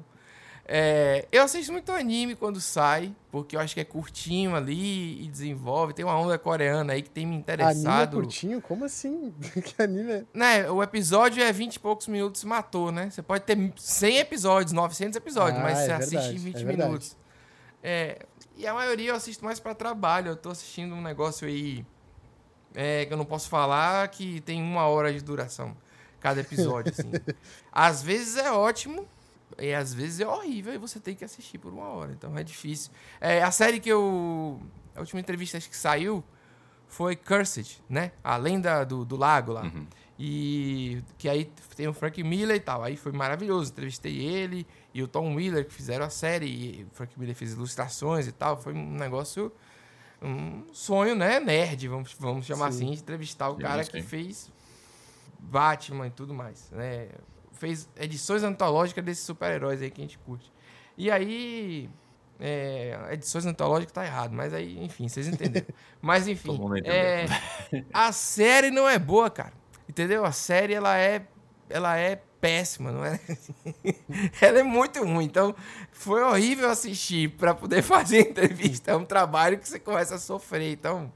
É, eu assisto muito anime quando sai, porque eu acho que é curtinho ali e desenvolve. Tem uma onda coreana aí que tem me interessado. Anime é curtinho? Como assim? que anime é? Né, o episódio é 20 e poucos minutos matou, né? Você pode ter 100 episódios, 900 episódios, ah, mas é você verdade, assiste em 20 é minutos. É, e a maioria eu assisto mais para trabalho. Eu tô assistindo um negócio aí é, que eu não posso falar que tem uma hora de duração cada episódio, assim. às vezes é ótimo e às vezes é horrível e você tem que assistir por uma hora. Então é difícil. É, a série que eu... A última entrevista que saiu foi Cursed, né? A lenda do, do lago lá. Uhum. E que aí tem o Frank Miller e tal. Aí foi maravilhoso. Entrevistei ele e o Tom Wheeler que fizeram a série. E o Frank Miller fez ilustrações e tal. Foi um negócio. Um sonho, né? Nerd, vamos, vamos chamar sim. assim, de entrevistar o sim, cara sim. que fez Batman e tudo mais. Né? Fez edições antológicas desses super-heróis aí que a gente curte. E aí. É, edições antológicas tá errado, mas aí, enfim, vocês entenderam. mas enfim, é, a série não é boa, cara. Entendeu? A série ela é ela é péssima, não é? ela é muito ruim. Então, foi horrível assistir para poder fazer entrevista. É um trabalho que você começa a sofrer. Então,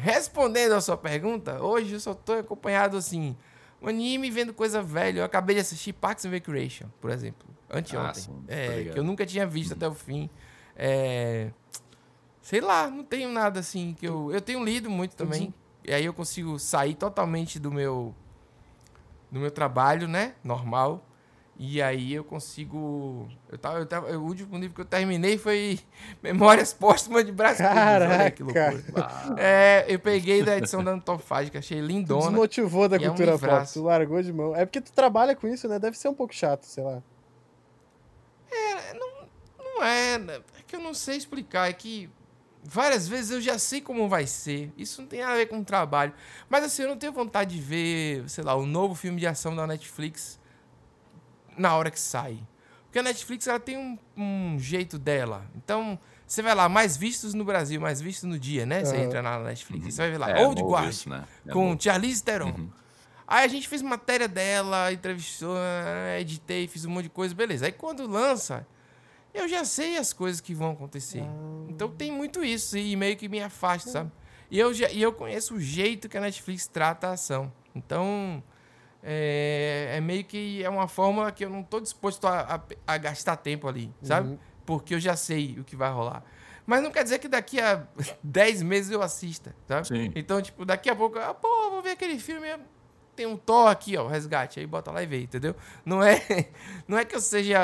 respondendo a sua pergunta, hoje eu só tô acompanhado assim, um anime vendo coisa velha. Eu acabei de assistir Parks and Recreation, por exemplo, anteontem. Ah, é, que eu nunca tinha visto até o fim. É, sei lá, não tenho nada assim que eu eu tenho lido muito também. E aí eu consigo sair totalmente do meu do meu trabalho, né? Normal. E aí eu consigo. Eu tava, eu tava, o último livro que eu terminei foi Memórias Póstumas de Brás Caraca. Olha que loucura. É, eu peguei da edição da Antofágica, achei lindona. Tu desmotivou da cultura é um pop, tu largou de mão. É porque tu trabalha com isso, né? Deve ser um pouco chato, sei lá. É, não, não é. Né? É que eu não sei explicar. É que várias vezes eu já sei como vai ser. Isso não tem nada a ver com o trabalho. Mas assim, eu não tenho vontade de ver, sei lá, o um novo filme de ação da Netflix na hora que sai. Porque a Netflix ela tem um, um jeito dela. Então, você vai lá, mais vistos no Brasil, mais vistos no dia, né? Você uhum. entra na Netflix, uhum. você vai ver lá, é, Old Guard, isso, né? é com bom. Charlize Theron. Uhum. Aí a gente fez matéria dela, entrevistou, editei, fiz um monte de coisa, beleza. Aí quando lança, eu já sei as coisas que vão acontecer. Ah. Então tem muito isso e meio que me afasta, sabe? E eu, já, e eu conheço o jeito que a Netflix trata a ação. Então é, é meio que é uma forma que eu não estou disposto a, a, a, gastar tempo ali, sabe? Uhum. Porque eu já sei o que vai rolar. Mas não quer dizer que daqui a 10 meses eu assista, sabe? Sim. Então, tipo, daqui a pouco, ah, pô, vou ver aquele filme tem um Thor aqui, ó, resgate, aí bota lá e vê, entendeu? Não é, não é que eu seja,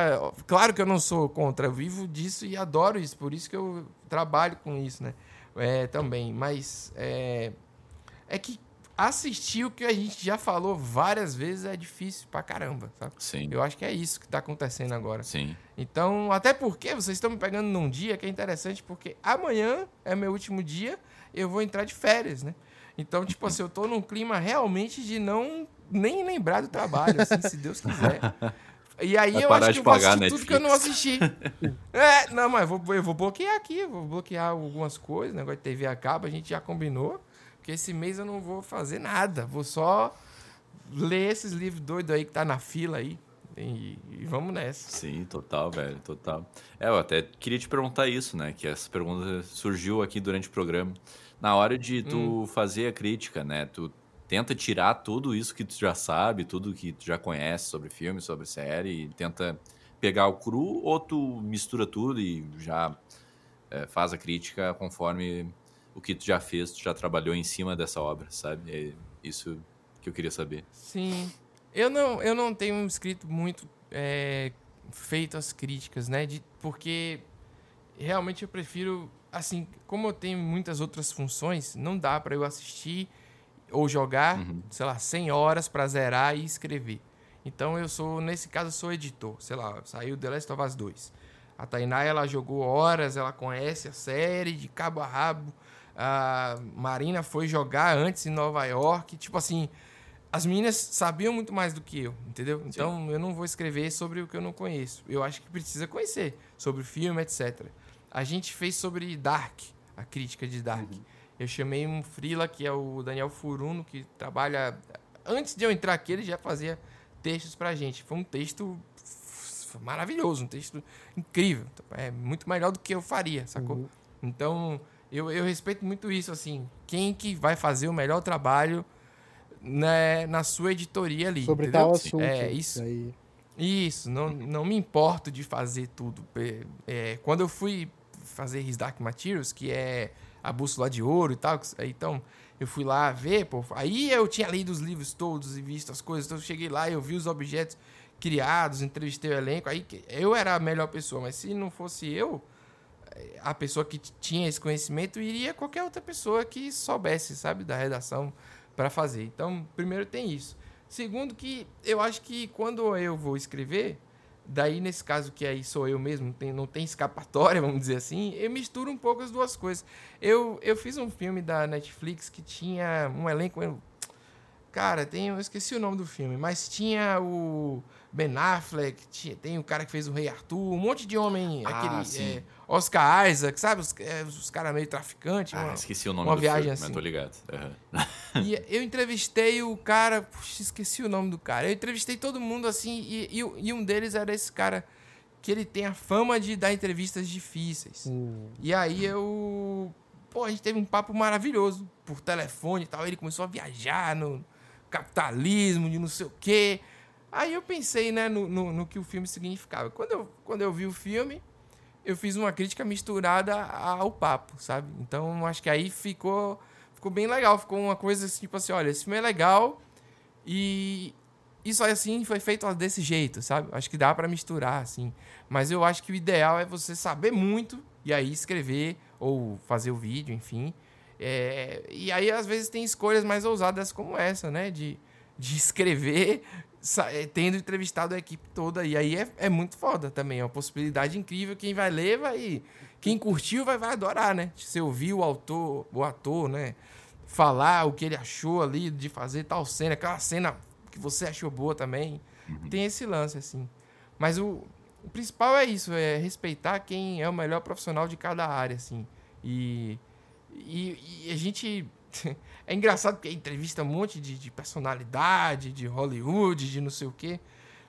claro que eu não sou contra, eu vivo disso e adoro isso, por isso que eu trabalho com isso, né? É, também, mas é, é que assistir o que a gente já falou várias vezes é difícil pra caramba, sabe? Sim. Eu acho que é isso que tá acontecendo agora. Sim. Então, até porque vocês estão me pegando num dia que é interessante, porque amanhã é meu último dia, eu vou entrar de férias, né? Então, tipo assim, eu tô num clima realmente de não nem lembrar do trabalho, assim, se Deus quiser. E aí Vai eu acho que eu vou assistir Netflix. tudo que eu não assisti. é, não, mas eu vou, eu vou bloquear aqui, vou bloquear algumas coisas, negócio de TV acaba, a gente já combinou. Porque esse mês eu não vou fazer nada. Vou só ler esses livros doidos aí que tá na fila aí. E, e, vamos nessa. Sim, total, velho, total. É, eu até queria te perguntar isso, né? Que essa pergunta surgiu aqui durante o programa. Na hora de tu hum. fazer a crítica, né? Tu tenta tirar tudo isso que tu já sabe, tudo que tu já conhece sobre filme, sobre série, e tenta pegar o cru, ou tu mistura tudo e já é, faz a crítica conforme o que tu já fez, tu já trabalhou em cima dessa obra, sabe? É isso que eu queria saber. Sim. Eu não, eu não tenho escrito muito é, feito as críticas, né? De, porque realmente eu prefiro, assim, como eu tenho muitas outras funções, não dá para eu assistir ou jogar, uhum. sei lá, 100 horas para zerar e escrever. Então eu sou, nesse caso, eu sou editor. Sei lá, saiu The Last of Us 2. A Tainá, ela jogou horas, ela conhece a série de cabo a rabo. A Marina foi jogar antes em Nova York. Tipo assim, as meninas sabiam muito mais do que eu, entendeu? Então Sim. eu não vou escrever sobre o que eu não conheço. Eu acho que precisa conhecer sobre o filme, etc. A gente fez sobre Dark, a crítica de Dark. Uhum. Eu chamei um frila que é o Daniel Furuno, que trabalha. Antes de eu entrar aqui, ele já fazia textos pra gente. Foi um texto maravilhoso, um texto incrível. É muito melhor do que eu faria, sacou? Uhum. Então, eu, eu respeito muito isso, assim. Quem que vai fazer o melhor trabalho né, na sua editoria ali. Sobre entendeu? tal assunto. É, isso. Aí. Isso, não, não me importo de fazer tudo. É, quando eu fui fazer His Dark Materials, que é a bússola de ouro e tal. Então, eu fui lá ver, pô. Aí eu tinha lido os livros todos e visto as coisas. Então, eu cheguei lá, eu vi os objetos criados, entrevistei o elenco. Aí eu era a melhor pessoa, mas se não fosse eu, a pessoa que tinha esse conhecimento, iria qualquer outra pessoa que soubesse, sabe, da redação para fazer. Então, primeiro tem isso. Segundo que eu acho que quando eu vou escrever, Daí, nesse caso que aí sou eu mesmo, tem, não tem escapatória, vamos dizer assim, eu misturo um pouco as duas coisas. Eu, eu fiz um filme da Netflix que tinha um elenco. Cara, tem, eu esqueci o nome do filme, mas tinha o Ben Affleck, tinha, tem o cara que fez o Rei Arthur, um monte de homem, ah, aquele é, Oscar Isaac, sabe? Os, é, os caras meio traficantes. Ah, uma, esqueci o nome uma do viagem filme, assim. mas tô ligado. Uhum. e eu entrevistei o cara, puxa, esqueci o nome do cara. Eu entrevistei todo mundo assim, e, e, e, um deles era esse cara que ele tem a fama de dar entrevistas difíceis. Hum. E aí eu. Pô, a gente teve um papo maravilhoso por telefone e tal. Ele começou a viajar no, capitalismo, de não sei o quê. Aí eu pensei, né, no, no, no, que o filme significava. Quando eu, quando eu vi o filme, eu fiz uma crítica misturada ao papo, sabe? Então acho que aí ficou, ficou bem legal. Ficou uma coisa assim, tipo assim: olha, esse filme é legal e isso assim foi feito desse jeito, sabe? Acho que dá para misturar, assim. Mas eu acho que o ideal é você saber muito e aí escrever ou fazer o vídeo, enfim. É, e aí, às vezes, tem escolhas mais ousadas como essa, né? De, de escrever é, tendo entrevistado a equipe toda. E aí é, é muito foda também. É uma possibilidade incrível. Quem vai ler vai. Quem curtiu vai, vai adorar, né? Se ouvir o autor, o ator, né? Falar o que ele achou ali de fazer tal cena, aquela cena que você achou boa também. Uhum. Tem esse lance, assim. Mas o, o principal é isso, é respeitar quem é o melhor profissional de cada área, assim. E e, e a gente. É engraçado porque entrevista um monte de, de, personalidade, de Hollywood, de não sei o quê.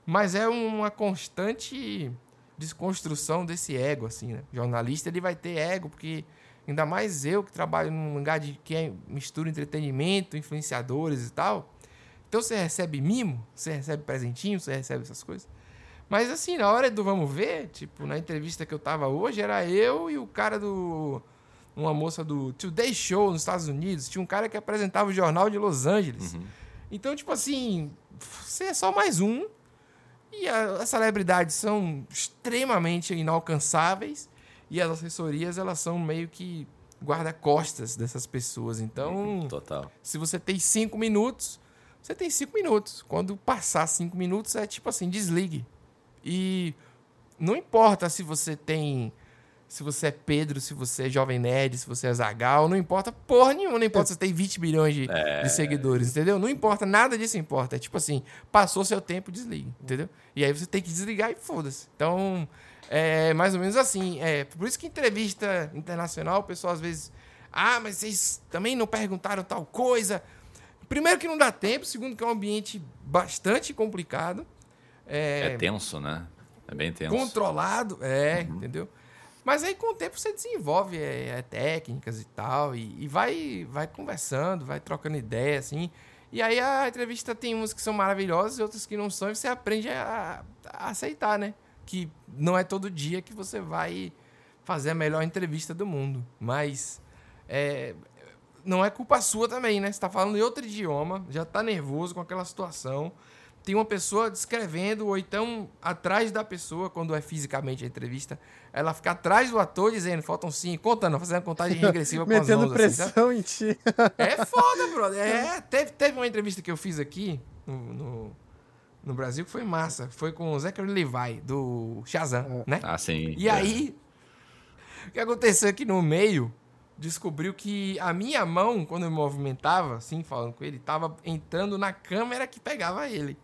Mas é uma constante desconstrução desse ego, assim, né? O jornalista ele vai ter ego, porque ainda mais eu que trabalho num lugar de que é, mistura entretenimento, influenciadores e tal. Então você recebe mimo, você recebe presentinho, você recebe essas coisas. Mas assim, na hora do vamos ver, tipo, na entrevista que eu tava hoje, era eu e o cara do uma moça do Today Show nos Estados Unidos, tinha um cara que apresentava o jornal de Los Angeles. Uhum. Então, tipo assim, você é só mais um. E as celebridades são extremamente inalcançáveis. E as assessorias, elas são meio que guarda-costas dessas pessoas. Então, Total. se você tem cinco minutos, você tem cinco minutos. Quando passar cinco minutos, é tipo assim, desligue. E não importa se você tem se você é Pedro, se você é Jovem Nerd, se você é Zagal, não importa porra nenhuma, não importa se você tem 20 milhões de, é... de, seguidores, entendeu? Não importa, nada disso importa. É tipo assim, passou seu tempo, desliga, entendeu? E aí você tem que desligar e foda-se. Então, é mais ou menos assim. É, por isso que entrevista internacional, o pessoal às vezes Ah, mas vocês também não perguntaram tal coisa. Primeiro que não dá tempo, segundo que é um ambiente bastante complicado. É, é tenso, né? É bem tenso. Controlado, é, uhum. entendeu? Mas aí com o tempo você desenvolve é, é, técnicas e tal, e, e, vai, vai conversando, vai trocando ideia, assim. E aí a entrevista tem uns que são maravilhosos e outros que não são, e você aprende a, a aceitar, né? Que não é todo dia que você vai fazer a melhor entrevista do mundo. Mas é, não é culpa sua também, né? Você tá falando em outro idioma, já tá nervoso com aquela situação. Tem uma pessoa descrevendo, ou então atrás da pessoa, quando é fisicamente a entrevista, ela fica atrás do ator dizendo, faltam cinco, contando, fazendo contagem regressiva com as Metendo assim, pressão assim, em ti. É foda, brother. É, teve, teve uma entrevista que eu fiz aqui no, no, no Brasil que foi massa. Foi com o Zachary Levi, do Shazam, é. né? Ah, sim. E é. aí, o que aconteceu aqui no meio, descobriu que a minha mão, quando eu me movimentava, assim, falando com ele, tava entrando na câmera que pegava ele,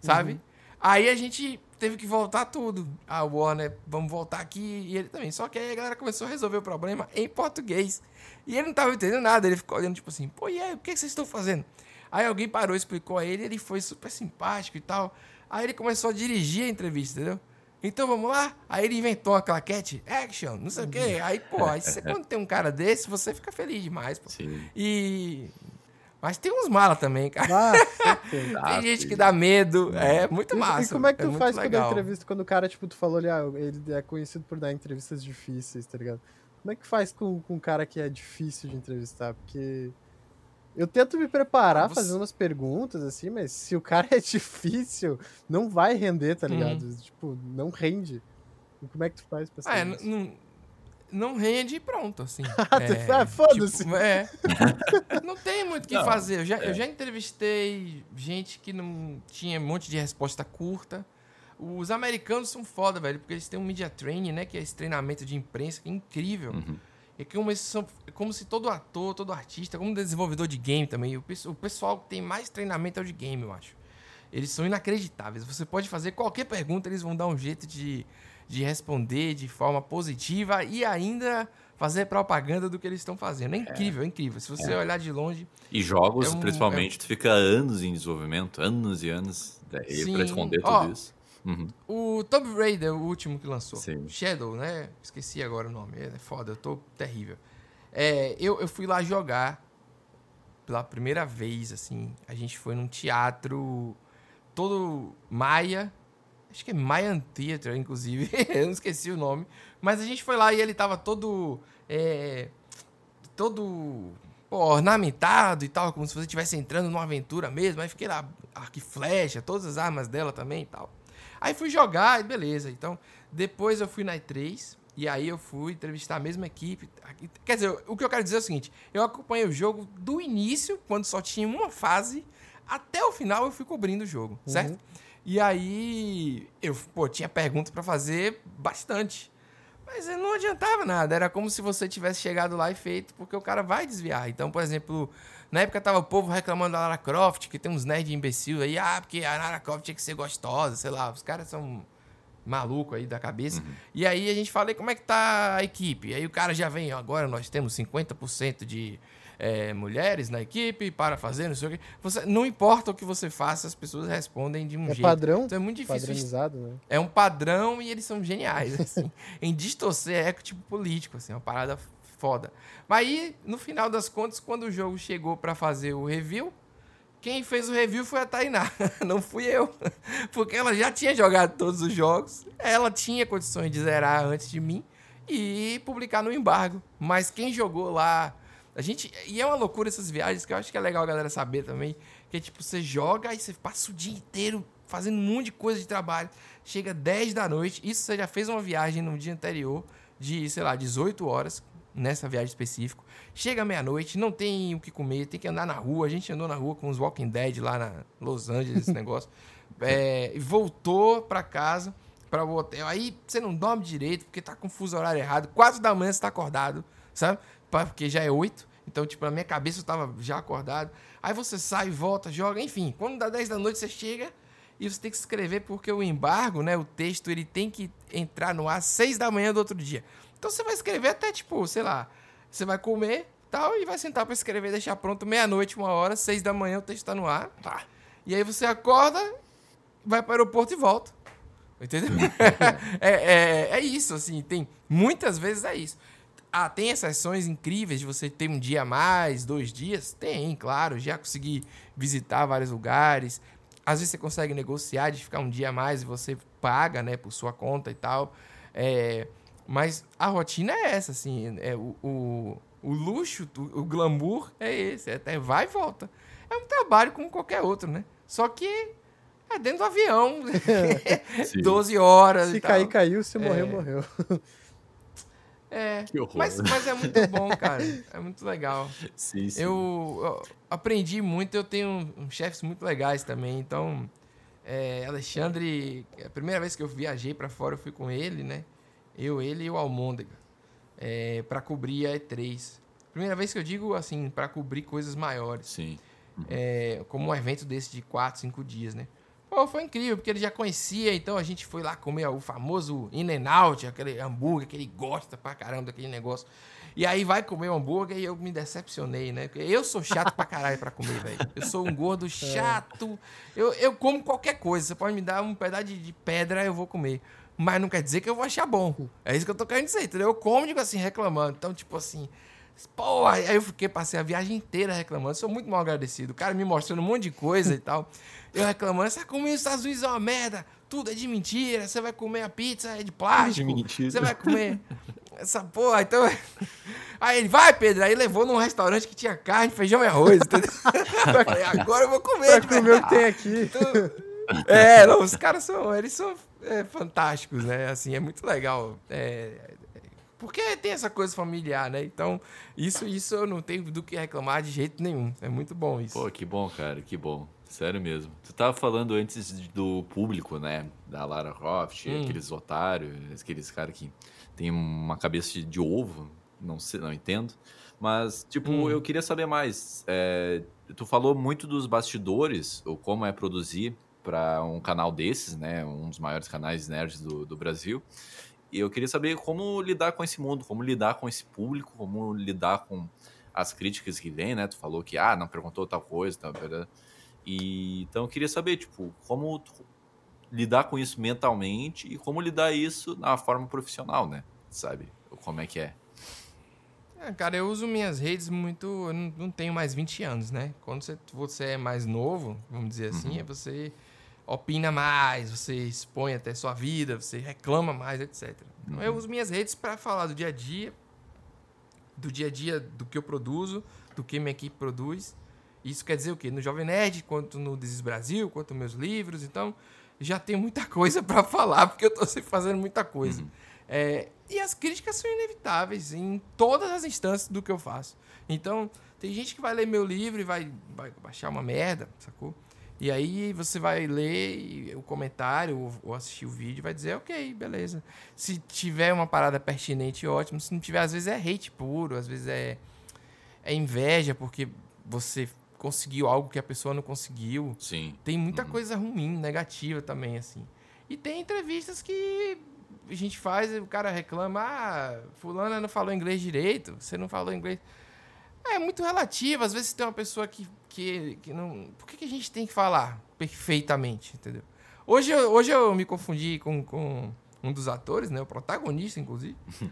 sabe? Uhum. Aí a gente teve que voltar tudo. A Warner, vamos voltar aqui. E ele também. Só que aí a galera começou a resolver o problema em português. E ele não tava entendendo nada. Ele ficou olhando, tipo assim, pô, e aí, o que, vocês estão fazendo? Aí alguém parou, explicou a ele, ele foi super simpático e tal. Aí ele começou a dirigir a entrevista, entendeu? Então vamos lá? Aí ele inventou a claquete, action, não sei o quê. Aí, pô, aí você, quando tem um cara desse, você fica feliz demais, pô. Sim. E. Mas tem uns malas também, cara. Ah, tem ah, gente que dá medo. É muito massa. E como é que tu é faz quando a entrevista, quando o cara, tipo, tu falou ali, ah, ele é conhecido por dar entrevistas difíceis, tá ligado? Como é que faz com, com um cara que é difícil de entrevistar? Porque eu tento me preparar, ah, você... fazendo umas perguntas, assim, mas se o cara é difícil, não vai render, tá ligado? Uhum. Tipo, não rende. E como é que tu faz pra ah, é, não, não rende e pronto, assim. é, ah, foda-se. Tipo, é. não tem muito o que não, fazer. Eu já, é. eu já entrevistei gente que não tinha um monte de resposta curta. Os americanos são foda, velho, porque eles têm um media training, né? Que é esse treinamento de imprensa, que é incrível. Uhum. É como, são, é como se todo ator, todo artista, como desenvolvedor de game também, o, o pessoal que tem mais treinamento é o de game, eu acho. Eles são inacreditáveis. Você pode fazer qualquer pergunta, eles vão dar um jeito de, de responder de forma positiva e ainda fazer propaganda do que eles estão fazendo. É, é. incrível, é, é incrível. Se você é. olhar de longe. E jogos, é um, principalmente, tu fica anos em desenvolvimento, anos e anos para responder tudo Ó, isso. Uhum. O Tomb Raider, o último que lançou. Sim. Shadow, né? Esqueci agora o nome. É foda, eu tô terrível. É, eu, eu fui lá jogar pela primeira vez, assim. A gente foi num teatro todo maia. Acho que é Mayan Theater, inclusive. eu não esqueci o nome. Mas a gente foi lá e ele tava todo. É, todo pô, ornamentado e tal, como se você estivesse entrando numa aventura mesmo. Aí fiquei lá, arco e flecha, todas as armas dela também e tal. Aí fui jogar e beleza. Então, depois eu fui na E3 e aí eu fui entrevistar a mesma equipe. Quer dizer, o que eu quero dizer é o seguinte: eu acompanhei o jogo do início, quando só tinha uma fase, até o final eu fui cobrindo o jogo, uhum. certo? E aí eu, pô, tinha perguntas para fazer bastante. Mas não adiantava nada, era como se você tivesse chegado lá e feito, porque o cara vai desviar. Então, por exemplo, na época tava o povo reclamando da Lara Croft, que tem uns nerds imbecil aí, ah, porque a Lara Croft tinha que ser gostosa, sei lá, os caras são maluco aí da cabeça. Uhum. E aí a gente falei, como é que tá a equipe? Aí o cara já vem, agora nós temos 50% de é, mulheres na equipe para fazer, não sei o quê. Você, não importa o que você faça, as pessoas respondem de um é jeito. padrão? Então é muito difícil. Padronizado, né? É um padrão e eles são geniais, assim. em distorcer é tipo político, assim, é uma parada foda. Mas aí, no final das contas, quando o jogo chegou para fazer o review, quem fez o review foi a Tainá, não fui eu. Porque ela já tinha jogado todos os jogos, ela tinha condições de zerar antes de mim e publicar no embargo. Mas quem jogou lá. A gente. E é uma loucura essas viagens que eu acho que é legal a galera saber também. Que é tipo, você joga e você passa o dia inteiro fazendo um monte de coisa de trabalho. Chega 10 da noite. Isso você já fez uma viagem no dia anterior de, sei lá, 18 horas nessa viagem específica. Chega meia-noite, não tem o que comer, tem que andar na rua. A gente andou na rua com os Walking Dead lá na Los Angeles, esse negócio. É, voltou para casa, para o hotel. Aí você não dorme direito, porque tá com fuso horário errado. Quatro da manhã você tá acordado, sabe? Porque já é oito. Então, tipo, na minha cabeça eu tava já acordado. Aí você sai, volta, joga, enfim. Quando dá 10 da noite, você chega e você tem que escrever porque o embargo, né, o texto, ele tem que entrar no ar às 6 da manhã do outro dia. Então você vai escrever até, tipo, sei lá, você vai comer, tal, e vai sentar para escrever, deixar pronto meia-noite, uma hora, seis da manhã, o texto está no ar. E aí você acorda, vai para o aeroporto e volta. Entendeu? é, é, é isso, assim, tem. Muitas vezes é isso. Ah, tem exceções incríveis de você ter um dia a mais, dois dias? Tem, claro. Já consegui visitar vários lugares. Às vezes você consegue negociar de ficar um dia a mais e você paga, né, por sua conta e tal. É, mas a rotina é essa, assim. É, o, o, o luxo, o, o glamour é esse. É até vai e volta. É um trabalho como qualquer outro, né? Só que é dentro do avião. 12 horas. Se cair, caiu. Se morrer, é... morreu. É, mas, mas é muito bom, cara. É muito legal. Sim, sim. Eu, eu aprendi muito, eu tenho chefes muito legais também. Então, é, Alexandre, a primeira vez que eu viajei para fora, eu fui com ele, né? Eu, ele e o Almôndega, é, para cobrir a E3. Primeira vez que eu digo assim, para cobrir coisas maiores. Sim. Uhum. É, como um evento desse de 4, 5 dias, né? Pô, foi incrível, porque ele já conhecia, então a gente foi lá comer o famoso In Out, aquele hambúrguer que ele gosta pra caramba daquele negócio. E aí vai comer o hambúrguer e eu me decepcionei, né? Porque eu sou chato pra caralho pra comer, velho. Eu sou um gordo é. chato. Eu, eu como qualquer coisa. Você pode me dar um pedaço de, de pedra, eu vou comer. Mas não quer dizer que eu vou achar bom. É isso que eu tô querendo dizer, entendeu? Eu como, digo assim, reclamando. Então, tipo assim, Pô, aí eu fiquei, passei a viagem inteira reclamando. Sou muito mal agradecido. O cara me mostrando um monte de coisa e tal. Eu reclamando, essa comida nos Estados Unidos é uma merda. Tudo é de mentira. Você vai comer a pizza, é de plástico. De mentira. Você vai comer essa porra. Então. Aí ele, vai, Pedro. Aí levou num restaurante que tinha carne, feijão e arroz. Entendeu? Eu falei, agora eu vou comer. Pra comer o que tem aqui. Então, é, não, os caras são. Eles são é, fantásticos, né? Assim, é muito legal. É, porque tem essa coisa familiar, né? Então, isso, isso eu não tenho do que reclamar de jeito nenhum. É muito bom isso. Pô, que bom, cara, que bom. Sério mesmo. Tu tava falando antes do público, né? Da Lara Croft, hum. aqueles otários, aqueles caras que tem uma cabeça de ovo, não sei, não entendo. Mas, tipo, hum. eu queria saber mais. É, tu falou muito dos bastidores, ou como é produzir para um canal desses, né? Um dos maiores canais nerds do, do Brasil. E eu queria saber como lidar com esse mundo, como lidar com esse público, como lidar com as críticas que vem, né? Tu falou que, ah, não perguntou tal coisa, tá, e então eu queria saber, tipo, como lidar com isso mentalmente e como lidar isso na forma profissional, né? Sabe? Como é que é? é cara, eu uso minhas redes muito. Eu não, tenho mais 20 anos, né? Quando você, você é mais novo, vamos dizer assim, uhum. é você opina mais, você expõe até sua vida, você reclama mais, etc. Então, uhum. eu uso minhas redes para falar do dia a dia, do dia a dia do que eu produzo, do que minha equipe produz. Isso quer dizer o quê? No Jovem Nerd, quanto no Desis Brasil, quanto meus livros. Então, já tem muita coisa para falar, porque eu estou sempre fazendo muita coisa. Uhum. É, e as críticas são inevitáveis em todas as instâncias do que eu faço. Então, tem gente que vai ler meu livro e vai, vai achar uma merda, sacou? E aí você vai ler o comentário ou assistir o vídeo e vai dizer, ok, beleza. Se tiver uma parada pertinente, ótimo. Se não tiver, às vezes é hate puro, às vezes é, é inveja porque você conseguiu algo que a pessoa não conseguiu. Sim. Tem muita uhum. coisa ruim, negativa também, assim. E tem entrevistas que a gente faz e o cara reclama, ah, fulana não falou inglês direito, você não falou inglês... É muito relativo. Às vezes tem uma pessoa que, que, que não. Por que, que a gente tem que falar perfeitamente, entendeu? Hoje, hoje eu me confundi com, com um dos atores, né? O protagonista, inclusive.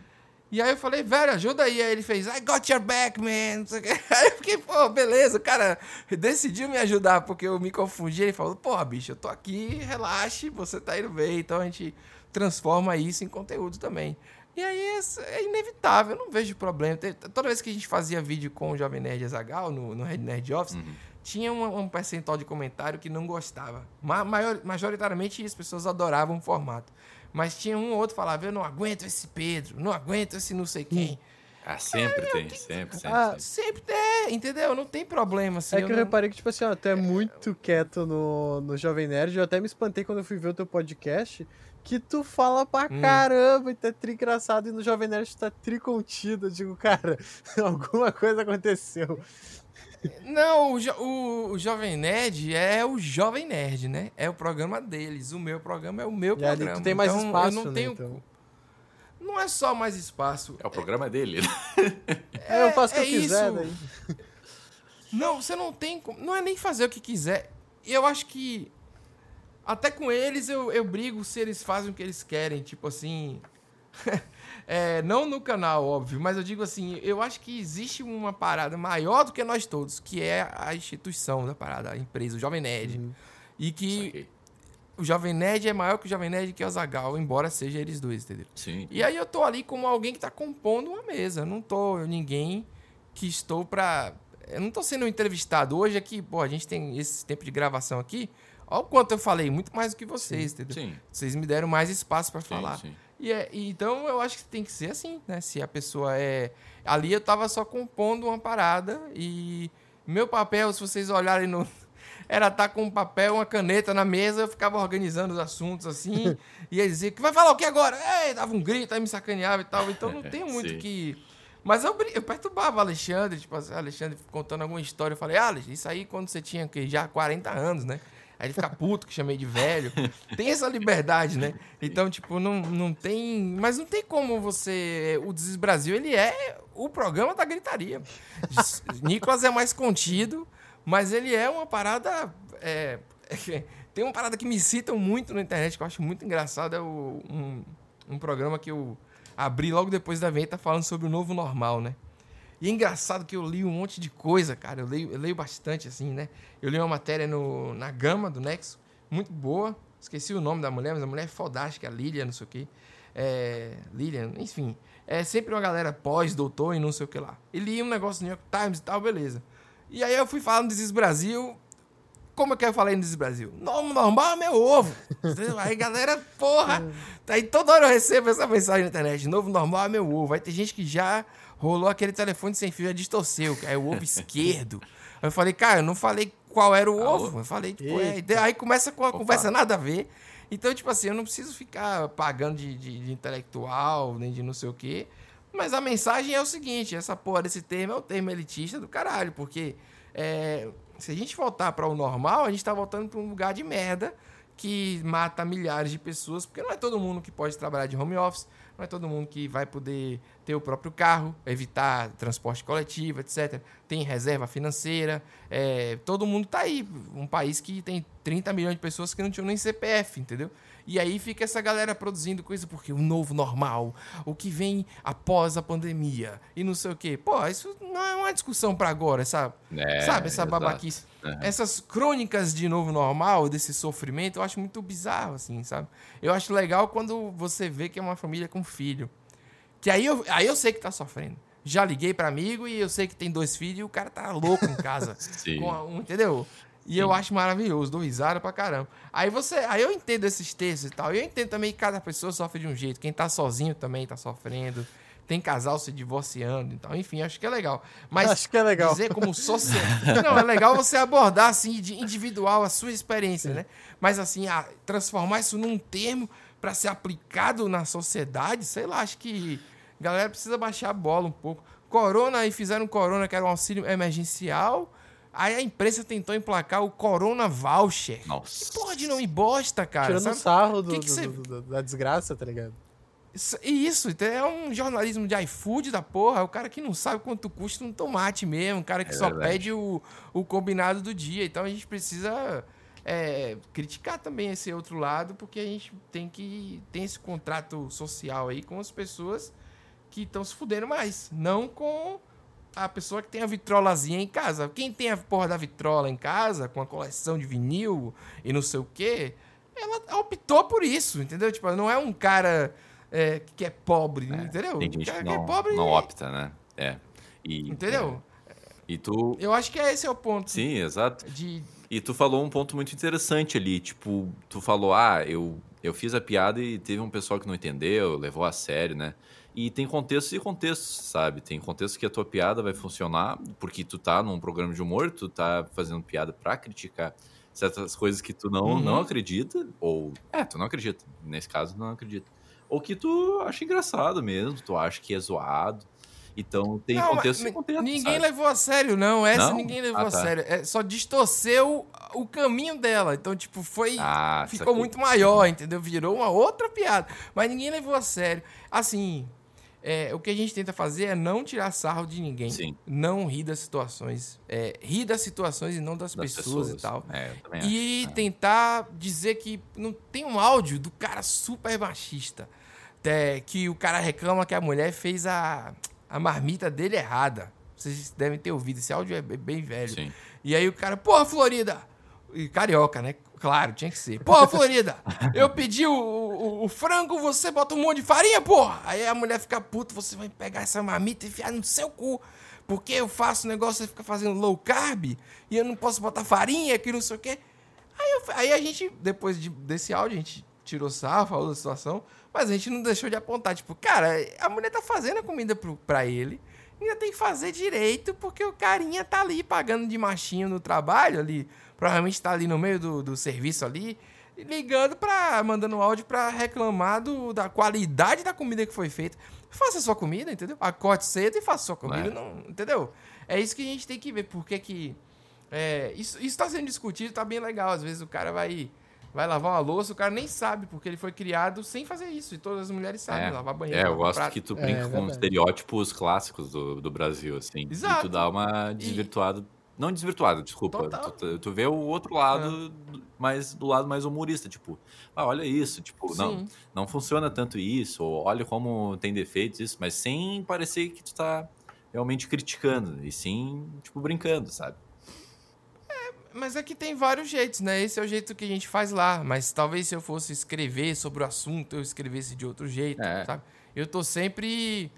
E aí eu falei, velho, ajuda aí. Aí ele fez, I got your back, man. Aí eu fiquei, pô, beleza, o cara decidiu me ajudar porque eu me confundi. Ele falou, porra, bicho, eu tô aqui, relaxe, você tá indo bem. Então a gente transforma isso em conteúdo também. E aí é inevitável, eu não vejo problema. Toda vez que a gente fazia vídeo com o Jovem Nerd Azagal no, no Red Nerd Office, uhum. tinha um, um, percentual de comentário que não gostava. Ma maior, majoritariamente as pessoas adoravam o formato. Mas tinha um ou outro que falava, eu não aguento esse Pedro, não aguento esse não sei quem. Ah, sempre é, tem, sempre, sempre, ah, sempre. tem, entendeu? Não tem problema, assim. É que eu, eu não... reparei que, tipo assim, ó, tu é, é muito quieto no, no Jovem Nerd. Eu até me espantei quando eu fui ver o teu podcast que tu fala pra hum. caramba e tá tri engraçado e no Jovem Nerd tá tri contido. Eu digo, cara, alguma coisa aconteceu. Não, o, jo o, o, Jovem Nerd é o Jovem Nerd, né? É o programa deles. O meu programa é o meu e programa. Ali tu tem mais então, espaço, eu não né, tenho... Então. não é só mais espaço. É o programa dele. É, eu faço o que eu quiser, daí. Não, você não tem. Não é nem fazer o que quiser. Eu acho que. Até com eles eu, eu brigo se eles fazem o que eles querem. Tipo assim. é, não no canal, óbvio, mas eu digo assim: eu acho que existe uma parada maior do que nós todos, que é a instituição da parada, a empresa, o Jovem Nerd. Uhum. E que o Jovem Nerd é maior que o Jovem Nerd que o Zagal, embora seja eles dois, entendeu? Sim. E aí eu tô ali como alguém que tá compondo uma mesa. Eu não tô ninguém que estou pra. Eu não tô sendo entrevistado. Hoje aqui, pô, a gente tem esse tempo de gravação aqui. Olha o quanto eu falei, muito mais do que vocês, sim, entendeu? Sim. Vocês me deram mais espaço para falar. Sim. E é, então eu acho que tem que ser assim, né? Se a pessoa é. Ali eu tava só compondo uma parada e meu papel, se vocês olharem no. Era estar tá com um papel, uma caneta na mesa, eu ficava organizando os assuntos assim, e dizia que vai falar o que agora? Ei, dava um grito, aí me sacaneava e tal. Então não tem muito que. Mas eu, eu perturbava o Alexandre, tipo, assim, Alexandre contando alguma história. Eu falei, ah, Alexandre, isso aí quando você tinha que, já 40 anos, né? Aí ele fica puto que chamei de velho. Tem essa liberdade, né? Então, tipo, não, não tem. Mas não tem como você. O Desis Brasil, ele é o programa da gritaria. Nicolas é mais contido, mas ele é uma parada. É... tem uma parada que me citam muito na internet, que eu acho muito engraçado. É o, um, um programa que eu abri logo depois da vinheta falando sobre o novo normal, né? E é engraçado que eu li um monte de coisa, cara. Eu leio, eu leio bastante, assim, né? Eu li uma matéria no, na Gama do Nexo, muito boa. Esqueci o nome da mulher, mas a mulher é fodástica, a Lilian, não sei o quê. É, Lilian, enfim. É sempre uma galera pós-doutor e não sei o que lá. E li um negócio no New York Times e tal, beleza. E aí eu fui falando no Desis Brasil. Como é que eu falei no Desis Brasil? Nome normal é meu ovo. aí galera, porra. Aí toda hora eu recebo essa mensagem na internet. Novo normal é meu ovo. Aí tem gente que já rolou aquele telefone sem fio, já distorceu, aí o ovo esquerdo. Aí eu falei, cara, eu não falei qual era o Alô? ovo. Eu falei, tipo, é. Aí começa com a Opa. conversa nada a ver. Então, tipo assim, eu não preciso ficar pagando de, de, de, intelectual, nem de não sei o quê. Mas a mensagem é o seguinte: essa porra desse termo é o termo elitista do caralho, porque é, se a gente voltar para o normal, a gente tá voltando para um lugar de merda que mata milhares de pessoas, porque não é todo mundo que pode trabalhar de home office, não é todo mundo que vai poder ter o próprio carro, evitar transporte coletivo, etc. Tem reserva financeira, é, todo mundo está aí. Um país que tem 30 milhões de pessoas que não tinham nem CPF, entendeu? E aí fica essa galera produzindo coisa porque o novo normal, o que vem após a pandemia e não sei o quê. Pô, isso não é uma discussão para agora, sabe? É, sabe, essa exato. babaquice. Uhum. Essas crônicas de novo normal, desse sofrimento, eu acho muito bizarro, assim, sabe? Eu acho legal quando você vê que é uma família com filho. Que aí eu, aí eu sei que tá sofrendo. Já liguei para amigo e eu sei que tem dois filhos e o cara tá louco em casa. Sim. Com um, entendeu? E Sim. eu acho maravilhoso, dou risada pra caramba. Aí você, aí eu entendo esses textos e tal. E eu entendo também que cada pessoa sofre de um jeito. Quem tá sozinho também tá sofrendo. Tem casal se divorciando, então, enfim, acho que é legal. Mas acho que é legal. dizer como sociedade. Não, é legal você abordar assim de individual a sua experiência, né? Mas assim, a, transformar isso num termo para ser aplicado na sociedade, sei lá, acho que a galera precisa baixar a bola um pouco. Corona e fizeram corona que era um auxílio emergencial Aí a imprensa tentou emplacar o Corona Voucher. Nossa. Que porra de nome bosta, cara. Tirando sabe? sarro do, que que do, do, da desgraça, tá ligado? E isso, é um jornalismo de iFood da porra. O cara que não sabe quanto custa um tomate mesmo. O cara que é só verdade. pede o, o combinado do dia. Então a gente precisa é, criticar também esse outro lado, porque a gente tem que tem esse contrato social aí com as pessoas que estão se fudendo mais. Não com a pessoa que tem a vitrolazinha em casa. Quem tem a porra da vitrola em casa, com a coleção de vinil e não sei o quê, ela optou por isso, entendeu? Tipo, não é um cara é, que é pobre, é, entendeu? Tem gente que, não, é pobre não opta, né? É. E, entendeu? É, e tu... Eu acho que esse é o ponto. Sim, exato. De... E tu falou um ponto muito interessante ali, tipo, tu falou, ah, eu, eu fiz a piada e teve um pessoal que não entendeu, levou a sério, né? E tem contextos e contextos, sabe? Tem contextos que a tua piada vai funcionar porque tu tá num programa de humor, tu tá fazendo piada pra criticar certas coisas que tu não, uhum. não acredita, ou... É, tu não acredita. Nesse caso, não acredita. Ou que tu acha engraçado mesmo, tu acha que é zoado. Então tem não, contexto e contexto. Ninguém sabe? levou a sério, não. Essa não? ninguém levou ah, tá. a sério. É, só distorceu o caminho dela. Então, tipo, foi. Ah, ficou muito maior, entendeu? Virou uma outra piada. Mas ninguém levou a sério. Assim, é, o que a gente tenta fazer é não tirar sarro de ninguém. Sim. Não rir das situações. É, rir das situações e não das, Das pessoas, pessoas. e tal. É, E acho. tentar dizer que não tem um áudio do cara super machista. é, que o cara reclama que a mulher fez a, a marmita dele errada. Vocês devem ter ouvido. Esse áudio é bem velho. Sim. E aí o cara, porra, Florida! E carioca, né? Claro, tinha que ser. Porra, Florida! Eu pedi o, o, o frango, você bota um monte de farinha, porra! Aí a mulher fica puta, você vai pegar essa marmita e enfiar no seu cu. Porque eu faço o negócio, você fica fazendo low carb e eu não posso botar farinha, que não sei o quê. Aí, eu- aí a gente, depois de- desse áudio, a gente tirou sarro, falou da situação, mas a gente não deixou de apontar. Tipo, cara, a mulher tá fazendo a comida pro, pra ele, ainda tem que fazer direito, porque o carinha tá ali pagando de machinho no trabalho ali, provavelmente tá ali no meio do, do serviço ali, ligando pra, mandando áudio pra reclamar do, da qualidade da comida que foi feita. Faça sua comida, entendeu? Acorde cedo e faça sua comida, É. não, entendeu? É isso que a gente tem que ver, porque que... É, isso está sendo discutido, tá bem legal. Às vezes o cara vai, vai lavar uma louça, o cara nem sabe, porque ele foi criado sem fazer isso. E todas as mulheres sabem É, lavar banheiro. É, eu lavar gosto prato. que tu É, brinca é com verdade. estereótipos clássicos do, do Brasil, assim. E Exato. tu dá uma desvirtuada. Não desvirtuada, desculpa. Tu, tu vê o outro lado, do- mais, do lado mais humorista, tipo, ah, olha isso, tipo, não, Sim. não funciona tanto isso, ou olha como tem defeitos isso, mas sem parecer que tu tá realmente criticando, e sim, tipo, brincando, sabe? Mas é que tem vários jeitos, né? Esse é o jeito que a gente faz lá. Mas talvez se eu fosse escrever sobre o assunto, eu escrevesse de outro jeito, É. sabe? Eu tô sempre.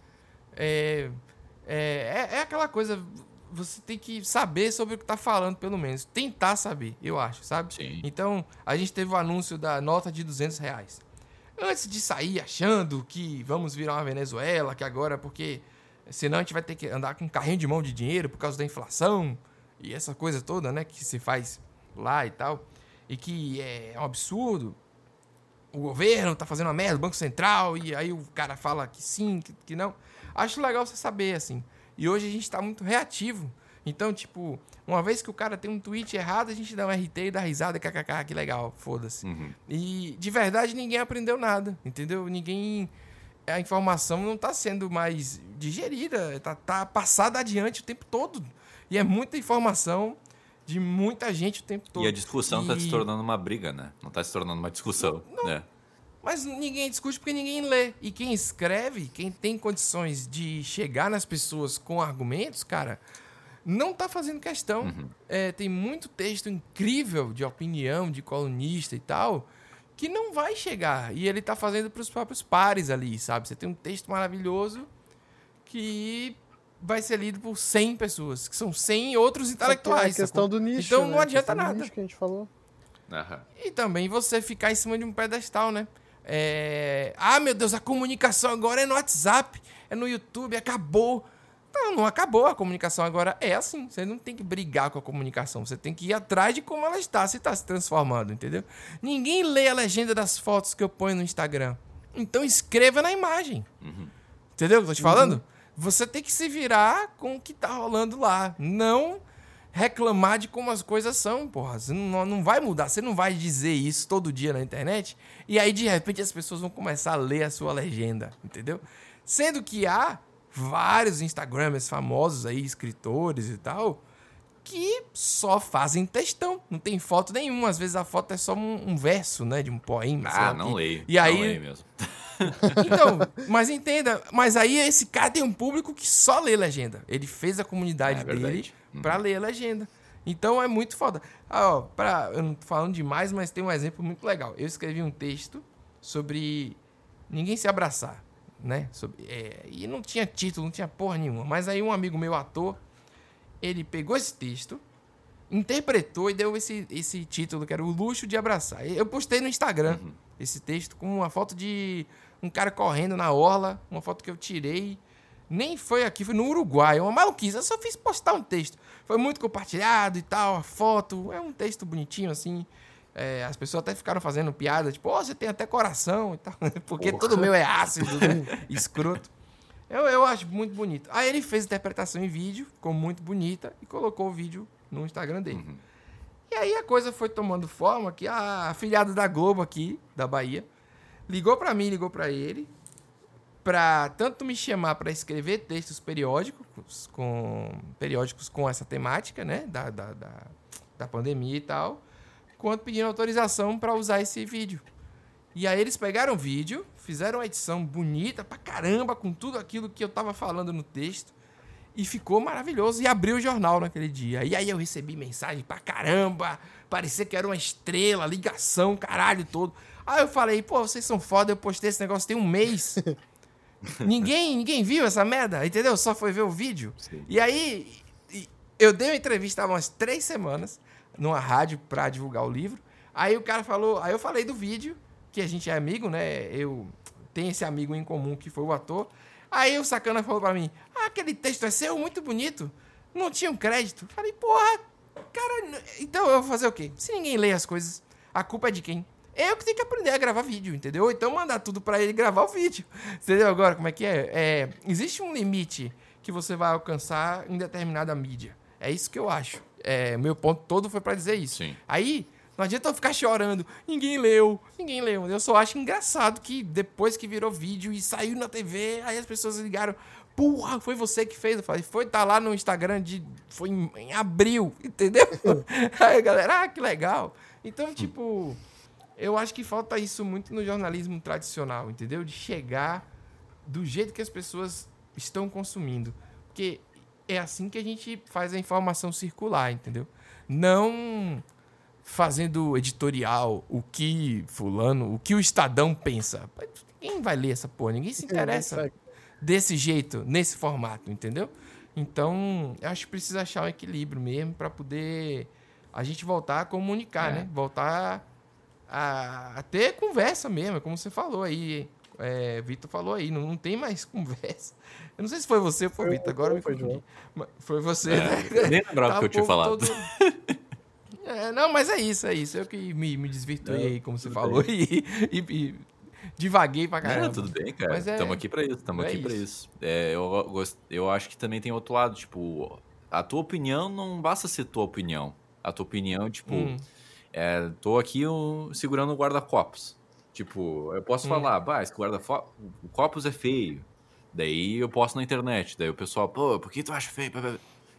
É, é, é, é aquela coisa. Você tem que saber sobre o que tá falando, pelo menos. Tentar saber, eu acho, sabe? Sim. Então, a gente teve o anúncio da nota de 200 reais. Antes de sair achando que vamos virar uma Venezuela, que agora, porque senão a gente vai ter que andar com um carrinho de mão de dinheiro por causa da inflação e essa coisa toda, né, que se faz lá e tal, e que é um absurdo. O governo tá fazendo uma merda, o Banco Central, e aí o cara fala que sim, que, que não. Acho legal você saber, assim. E hoje a gente tá muito reativo. Então, tipo, uma vez que o cara tem um tweet errado, a gente dá um RT e dá risada, kkk, que legal, foda-se. Uhum. E de verdade ninguém aprendeu nada, entendeu? Ninguém. A informação não tá sendo mais digerida, tá, tá passada adiante o tempo todo. E é muita informação de muita gente o tempo todo. E a discussão tá E- se tornando uma briga, né? Não tá se tornando uma discussão, né? Mas ninguém discute porque ninguém lê. E quem escreve, quem tem condições de chegar nas pessoas com argumentos, cara, não tá fazendo questão. Uhum. É, tem muito texto incrível de opinião, de colunista e tal, que não vai chegar. E ele tá fazendo pros próprios pares ali, sabe? Você tem um texto maravilhoso que vai ser lido por 100 pessoas, que são 100 outros intelectuais. É a questão sacou? do nicho. Então né? não A adianta nada. nicho que a gente falou. Aham. E também você ficar em cima de um pedestal, né? É, Ah, meu Deus, a comunicação agora é no WhatsApp, é no YouTube, acabou. Não, não acabou. A comunicação agora é assim. Você não tem que brigar com a comunicação. Você tem que ir atrás de como ela está, se está se transformando, entendeu? Ninguém lê a legenda das fotos que eu ponho no Instagram. Então escreva na imagem. Entendeu o que eu tô te falando? Você tem que se virar com o que tá rolando lá. Não reclamar de como as coisas são, porra. Você não, não vai mudar. Você não vai dizer isso todo dia na internet. E aí, de repente, as pessoas vão começar a ler a sua legenda. Entendeu? Sendo que há vários Instagramers famosos aí, escritores e tal, que só fazem textão. Não tem foto nenhuma. Às vezes a foto é só um, um verso, né? De um poema. Ah, não quê. leio. E aí, Não leio mesmo. então, mas entenda, mas aí esse cara tem um público que só lê legenda. Ele fez a comunidade É dele. Uhum. pra ler a legenda. Então é muito foda. Ah, ó, pra, eu não tô falando demais, mas tem um exemplo muito legal. Eu escrevi um texto sobre ninguém se abraçar, né? Sobre, é, e não tinha título, não tinha porra nenhuma. Mas aí um amigo meu, ator, ele pegou esse texto, interpretou e deu esse, esse título, que era O Luxo de Abraçar. Eu postei no Instagram Uhum. esse texto com uma foto de um cara correndo na orla, uma foto que eu tirei. Nem foi aqui, foi no Uruguai, uma maluquice. Eu só fiz postar um texto. Foi muito compartilhado e tal, a foto. É um texto bonitinho, assim. É, as pessoas até ficaram fazendo piada, tipo, ó, você tem até coração e tal. Porque Porra. todo meu é ácido, né? escroto. Eu, eu acho muito bonito. Aí ele fez a interpretação em vídeo, ficou muito bonita, e colocou o vídeo no Instagram dele. E aí a coisa foi tomando forma que a afilhada da Globo aqui, da Bahia, ligou para mim, ligou para ele, para tanto me chamar para escrever textos periódicos com periódicos com essa temática, né, da, da, da, da pandemia e tal, quanto pedindo autorização para usar esse vídeo. E aí eles pegaram o vídeo, fizeram uma edição bonita pra caramba com tudo aquilo que eu tava falando no texto e ficou maravilhoso. E abriu o jornal naquele dia. E aí eu recebi mensagem pra caramba. Parecia que era uma estrela, ligação, caralho todo. Aí eu falei, pô, vocês são foda, eu postei esse negócio tem um mês. ninguém, ninguém viu essa merda, entendeu? Só foi ver o vídeo. Sim. E aí eu dei uma entrevista há umas três semanas numa rádio pra divulgar o livro. Aí o cara falou, aí eu falei do vídeo, que a gente é amigo, né? Eu tenho esse amigo em comum que foi o ator. Aí o sacana falou para mim: ah, aquele texto é seu, muito bonito. Não tinha um crédito. Falei, porra, cara, então eu vou fazer o quê? Se ninguém lê as coisas, a culpa é de quem? Eu que tenho que aprender a gravar vídeo, entendeu? Então mandar tudo para ele gravar o vídeo. Entendeu agora como é que é? é? Existe um limite que você vai alcançar em determinada mídia. É isso que eu acho. É, meu ponto todo foi para dizer isso. Sim. Aí, não adianta eu ficar chorando. Ninguém leu, ninguém leu. Eu só acho engraçado que depois que virou vídeo e saiu na TV, aí as pessoas ligaram. Porra, foi você que fez. Eu falei, foi, tá lá no Instagram de. Foi em, em abril, entendeu? aí a galera, ah, que legal. Então, tipo, eu acho que falta isso muito no jornalismo tradicional, entendeu? De chegar do jeito que as pessoas estão consumindo. Porque é assim que a gente faz a informação circular, entendeu? Não fazendo editorial, o que fulano, o que o Estadão pensa. Ninguém vai ler essa porra, ninguém se interessa desse jeito, nesse formato, entendeu? Então, eu acho que precisa achar um equilíbrio mesmo para poder a gente voltar a comunicar, é. né? Voltar a, a, ter conversa mesmo, como você falou aí. É, Vitor falou aí, não, não, tem mais conversa. Eu não sei se foi você ou foi o Vitor, agora foi, me foi, foi você, é, né? Nem lembrava tá que eu tinha falado. Todo... É, não, mas é isso, é isso. Eu que me, me desvirtuei aí, como você falou, e, e, e, divaguei pra caramba. Não, tudo bem, cara. Estamos é, aqui pra isso, estamos é aqui isso. pra isso. É, eu, gost, eu acho que também tem outro lado, tipo, a tua opinião não basta ser tua opinião. A tua opinião, tipo, hum. É, tô aqui um, segurando o guarda-copos. Tipo, eu posso hum. falar, bah, esse guarda-copos é feio. Daí eu posto na internet. Daí o pessoal, pô, por que tu acha feio?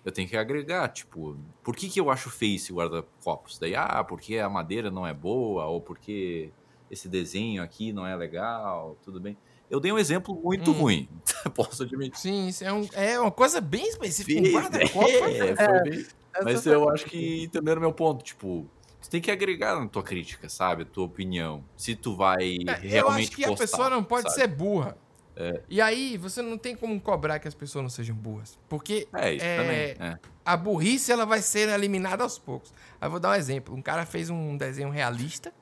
eu tenho que agregar, tipo, por que, que eu acho feio esse guarda-copos? Daí, ah, porque a madeira não é boa, ou porque esse desenho aqui não é legal, tudo bem. Eu dei um exemplo muito hum. ruim, posso admitir. Sim, isso é, um, é uma coisa bem específica. Um guarda-copos é, foi bem, Mas eu acho que entenderam meu ponto, tipo, tem que agregar na tua crítica, sabe? A tua opinião. Se tu vai é, realmente Eu acho que postar, a pessoa não pode sabe? ser burra. É. E aí, você não tem como cobrar que as pessoas não sejam burras. Porque é, isso é, também. É. a burrice ela vai ser eliminada aos poucos. Aí eu vou dar um exemplo. Um cara fez um desenho realista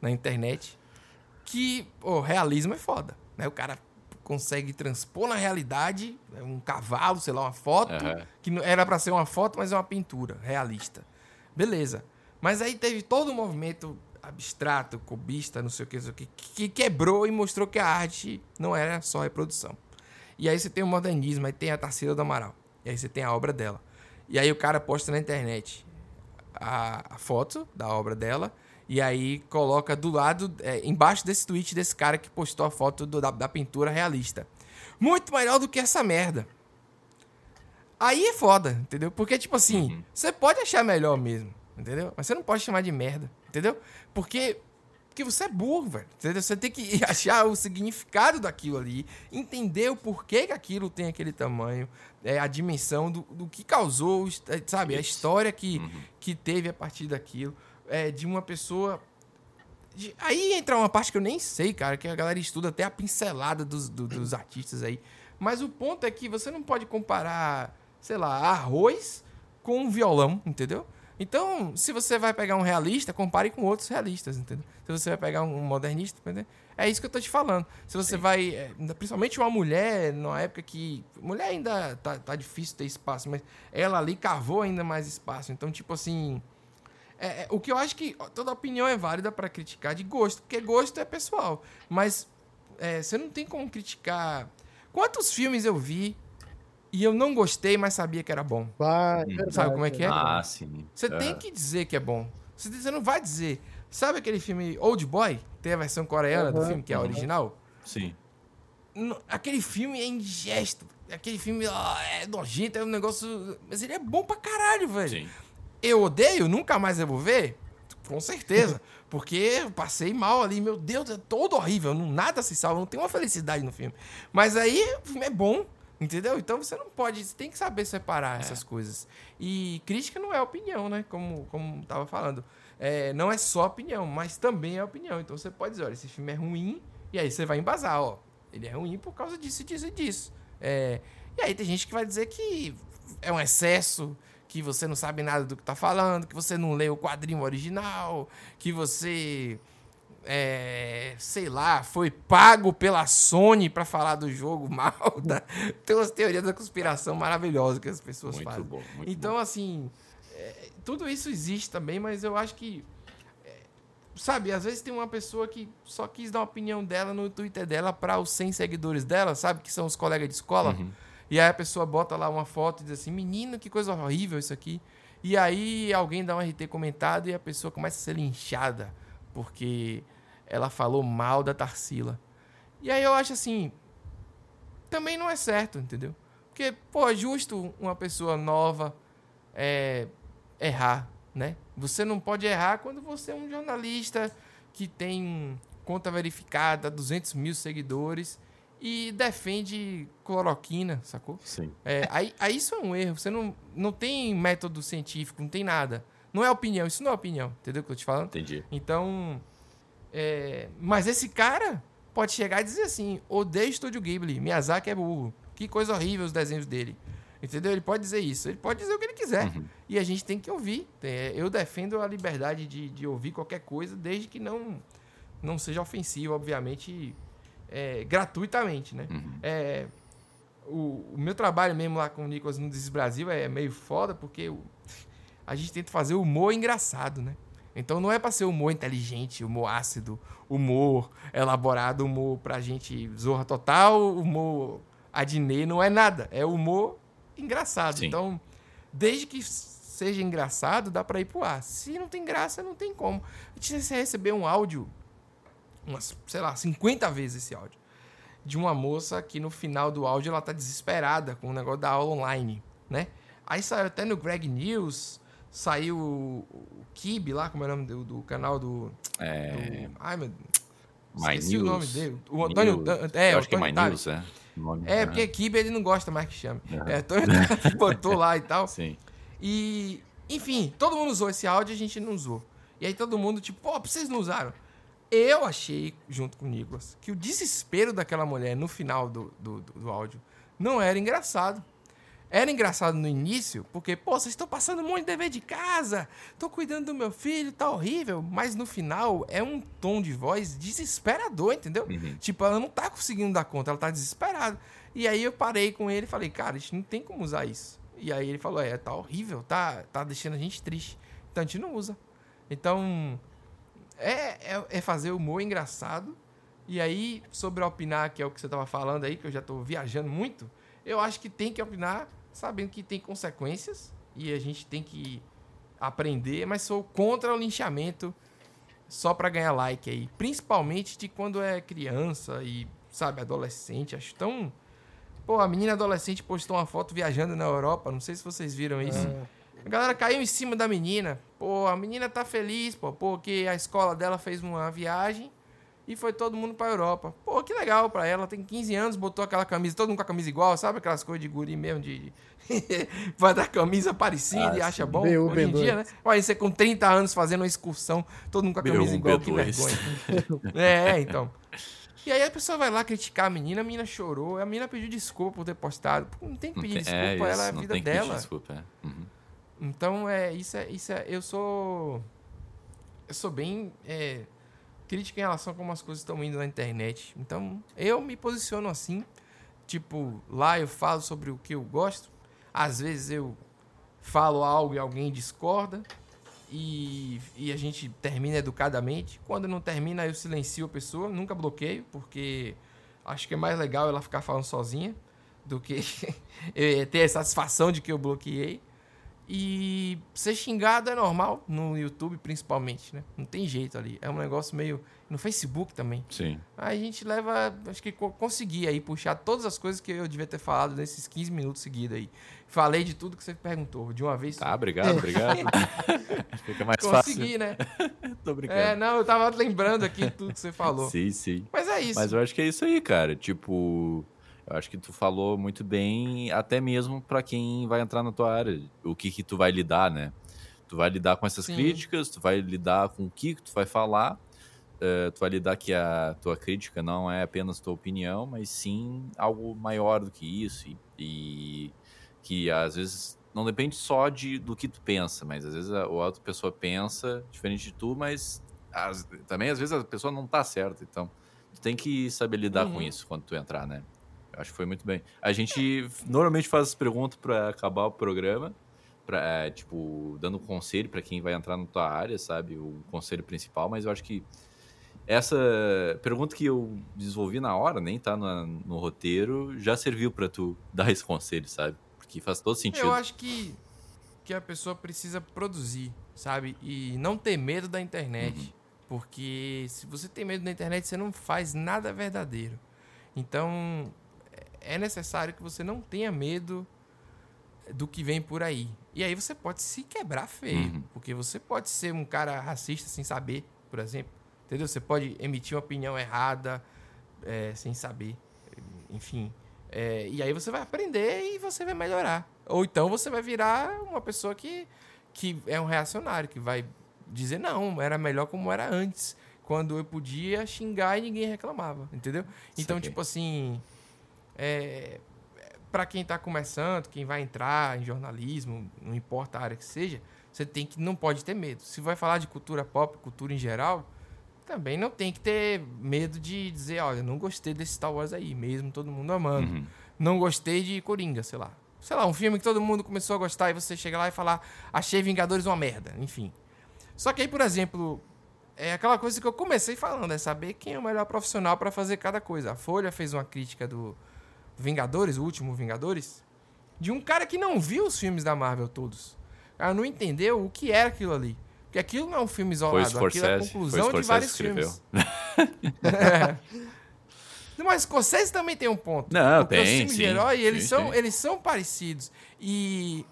na internet que, o realismo é foda. Né? O cara consegue transpor na realidade é um cavalo, sei lá, uma foto, uhum. que era para ser uma foto, mas é uma pintura realista. Beleza. Mas aí teve todo o um movimento abstrato, cubista, não sei o que, não sei o que, que quebrou e mostrou que a arte não era só reprodução. E aí você tem o modernismo, aí tem a Tarsila do Amaral. E aí você tem a obra dela. E aí o cara posta na internet a, a foto da obra dela. E aí coloca do lado, é, embaixo desse tweet desse cara que postou a foto do, da, da pintura realista. Muito melhor do que essa merda. Aí é foda, entendeu? Porque, tipo assim, uhum. você pode achar melhor mesmo, entendeu? Mas você não pode chamar de merda. Entendeu? Porque porque você é burro, velho. Entendeu? Você tem que achar o significado daquilo ali, entender o porquê que aquilo tem aquele tamanho, é, a dimensão do, do que causou, é, sabe? A história que, uhum. que teve a partir daquilo, é, de uma pessoa. De... Aí entra uma parte que eu nem sei, cara, que a galera estuda até a pincelada dos, do, dos artistas aí. Mas o ponto é que você não pode comparar, sei lá, arroz com um violão, entendeu? Então, se você vai pegar um realista, compare com outros realistas, entendeu? Se você vai pegar um modernista, entendeu? é isso que eu tô te falando. Se você Sim. vai, é, principalmente uma mulher, numa época que mulher ainda tá, tá difícil ter espaço, mas ela ali cavou ainda mais espaço. Então, tipo assim, é, é, o que eu acho que toda opinião é válida para criticar de gosto, porque gosto é pessoal. Mas é, você não tem como criticar. Quantos filmes eu vi e eu não gostei, mas sabia que era bom. Vai, Hum. verdade, Sabe como é que é? Ah, sim. Você É. tem que dizer que é bom. Você, não vai dizer. Sabe aquele filme Old Boy? Tem a versão coreana do Aham, filme, que é a aham. original? Sim. Aquele filme é indigesto. Aquele filme ó, é nojento, é um negócio. Mas ele é bom pra caralho, velho. Sim. Eu odeio, nunca mais eu vou ver? Com certeza. Porque eu passei mal ali, meu Deus, é todo horrível. Não, nada se salva, não tem uma felicidade no filme. Mas aí o filme é bom, entendeu? Então você não pode, você tem que saber separar essas coisas. E crítica não é opinião, né? Como, como tava falando. É, não é só opinião, mas também é opinião. Então você pode dizer, olha, esse filme é ruim, e aí você vai embasar, ó. Ele é ruim por causa disso, disso e disso. É, e aí tem gente que vai dizer que é um excesso, que você não sabe nada do que tá falando, que você não lê o quadrinho original, que você, é, sei lá, foi pago pela Sony pra falar do jogo mal. Tá? Tem umas teorias da conspiração maravilhosas que as pessoas Muito fazem. bom. Muito Então, bom. assim, é, tudo isso existe também, mas eu acho que. é, sabe, às vezes tem uma pessoa que só quis dar uma opinião dela no Twitter dela para os 100 seguidores dela, sabe? Que são os colegas de escola. Uhum. E aí a pessoa bota lá uma foto e diz assim: menino, que coisa horrível isso aqui. E aí alguém dá um RT comentado e a pessoa começa a ser linchada porque ela falou mal da Tarsila. E aí eu acho assim, também não é certo, entendeu? Porque, pô, é justo uma pessoa nova é, errar, né? Você não pode errar quando você é um jornalista que tem conta verificada, 200 mil seguidores e defende cloroquina, sacou? Sim. É, aí, aí isso é um erro. Você não, não tem método científico, não tem nada. Não é opinião, isso não é opinião, entendeu o que eu tô te falando? Entendi. Então, é, mas esse cara pode chegar e dizer assim: odeio Estúdio Ghibli, Miyazaki é burro, que coisa horrível os desenhos dele. Entendeu? Ele pode dizer isso, ele pode dizer o que ele quiser. Uhum. E a gente tem que ouvir. É, eu defendo a liberdade de, de ouvir qualquer coisa, desde que não, não seja ofensivo, obviamente, é, gratuitamente, né? Uhum. É, o, o meu trabalho mesmo lá com o Nicolas no Desis Brasil é meio foda, porque a gente tenta fazer humor engraçado, né? Então não é pra ser humor inteligente, humor ácido, humor elaborado, humor pra gente zorra total, humor adnê, não é nada. É humor engraçado. Sim. Então, desde que seja engraçado, dá pra ir pro ar. Se não tem graça, não tem como. Você receber um áudio, umas, sei lá, 50 vezes esse áudio de uma moça que no final do áudio ela tá desesperada com o negócio da aula online, né? Aí saiu até no Greg News, saiu o, o Kib lá, como é o nome do, do canal do, É. do- Ai, meu My esqueci o nome dele. O Antônio. News. É, Eu acho que é Antônio My Tales. News, é. É, porque Kib ele não gosta mais que chame. É, Antônio botou lá e tal. Sim. E, enfim, todo mundo usou esse áudio e a gente não usou. E aí todo mundo, tipo, pô, vocês não usaram? Eu achei, junto com o Nicolas, que o desespero daquela mulher no final do, do, do- do áudio não era engraçado. Era engraçado no início, porque, pô, vocês estão passando um monte de dever de casa, tô cuidando do meu filho, tá horrível. Mas no final é um tom de voz desesperador, entendeu? Uhum. Tipo, ela não tá conseguindo dar conta, ela tá desesperada. E aí eu parei com ele e falei, cara, a gente não tem como usar isso. E aí ele falou, é, tá horrível, tá, tá deixando a gente triste. Então a gente não usa. Então, é, é, é fazer humor engraçado. E aí, sobre opinar, que é o que você tava falando aí, que eu já tô viajando muito, eu acho que tem que opinar sabendo que tem consequências e a gente tem que aprender, mas sou contra o linchamento só pra ganhar like aí. Principalmente de quando é criança e, sabe, adolescente. Acho tão. Pô, a menina adolescente postou uma foto viajando na Europa, não sei se vocês viram isso. A galera caiu em cima da menina. Pô, a menina tá feliz, pô, porque a escola dela fez uma viagem e foi todo mundo pra Europa. Pô, que legal pra ela. Tem 15 anos, botou aquela camisa, todo mundo com a camisa igual, sabe? Aquelas coisas de guri mesmo, de. Vai dar camisa parecida Ah, e acha bom. Hoje em B2. dia, né? Olha, você com 30 anos fazendo uma excursão, todo mundo com a camisa B1, igual, que B2. vergonha. é, então. E aí a pessoa vai lá criticar a menina, a menina chorou, a menina pediu desculpa por ter postado. Não tem que pedir tem- desculpa, é, ela é isso, a não vida tem que pedir dela. Desculpa, é. Uhum. Então, é, isso é, isso é, eu sou, eu sou bem é, crítico em relação a como as coisas estão indo na internet. Então, eu me posiciono assim, tipo, lá eu falo sobre o que eu gosto, às vezes eu falo algo e alguém discorda, e, e a gente termina educadamente. Quando não termina, eu silencio a pessoa, nunca bloqueio, porque acho que é mais legal ela ficar falando sozinha do que eh, ter a satisfação de que eu bloqueei. E ser xingado é normal, no YouTube principalmente, né? Não tem jeito ali. É um negócio meio. No Facebook também. Sim. Aí a gente leva. Acho que consegui aí puxar todas as coisas que eu devia ter falado nesses 15 minutos seguidos aí. Falei de tudo que você perguntou, de uma vez Tá, obrigado, obrigado. Fica mais Consegui, fácil. né? Tô brincando. É, não, eu tava lembrando aqui tudo que você falou. Sim, sim. Mas é isso. Mas eu acho que é isso aí, cara. Tipo, eu acho que tu falou muito bem, até mesmo pra quem vai entrar na tua área. O que que tu vai lidar, né? Tu vai lidar com essas Sim. críticas, tu vai lidar com o que que tu vai falar. eh, tu vai lidar que a tua crítica não é apenas tua opinião, mas sim algo maior do que isso. E, e que às vezes não depende só de, do que tu pensa, mas às vezes a, a outra pessoa pensa diferente de tu, mas às- também às vezes a pessoa não tá certa. Então, tu tem que saber lidar com Uhum. isso quando tu entrar, né? Acho que foi muito bem. A gente normalmente faz as perguntas pra acabar o programa, pra, é, tipo, dando conselho pra quem vai entrar na tua área, sabe? O conselho principal, mas eu acho que essa pergunta que eu desenvolvi na hora, nem tá na- no roteiro, já serviu pra tu dar esse conselho, sabe? Porque faz todo sentido. Eu acho que, que a pessoa precisa produzir, sabe? E não ter medo da internet. Uhum. Porque se você tem medo da internet, você não faz nada verdadeiro. Então, é necessário que você não tenha medo do que vem por aí. E aí você pode se quebrar feio. Uhum. Porque você pode ser um cara racista sem saber, por exemplo. Entendeu? Você pode emitir uma opinião errada é, sem saber. Enfim. É, e aí você vai aprender e você vai melhorar. Ou então você vai virar uma pessoa que, que é um reacionário, que vai dizer, não, era melhor como era antes. Quando eu podia xingar e ninguém reclamava, entendeu? Então, tipo assim, é, para quem tá começando, quem vai entrar em jornalismo, não importa a área que seja, você tem que não pode ter medo. Se vai falar de cultura pop, cultura em geral, também não tem que ter medo de dizer, olha, não gostei desse Star Wars aí, mesmo todo mundo amando. Uhum. Não gostei de Coringa, sei lá. Sei lá, um filme que todo mundo começou a gostar e você chega lá e falar, achei Vingadores uma merda, enfim. Só que aí, por exemplo, é aquela coisa que eu comecei falando, é saber quem é o melhor profissional para fazer cada coisa. A Folha fez uma crítica do Vingadores, o último Vingadores, de um cara que não viu os filmes da Marvel todos. Ela não entendeu o que era aquilo ali. Porque aquilo não é um filme isolado, aquilo é a conclusão de vários escreveu. filmes. É. Mas Scorsese também tem um ponto. Não, porque os tem, filmes de sim, herói, eles, sim, são, sim. eles são parecidos. E,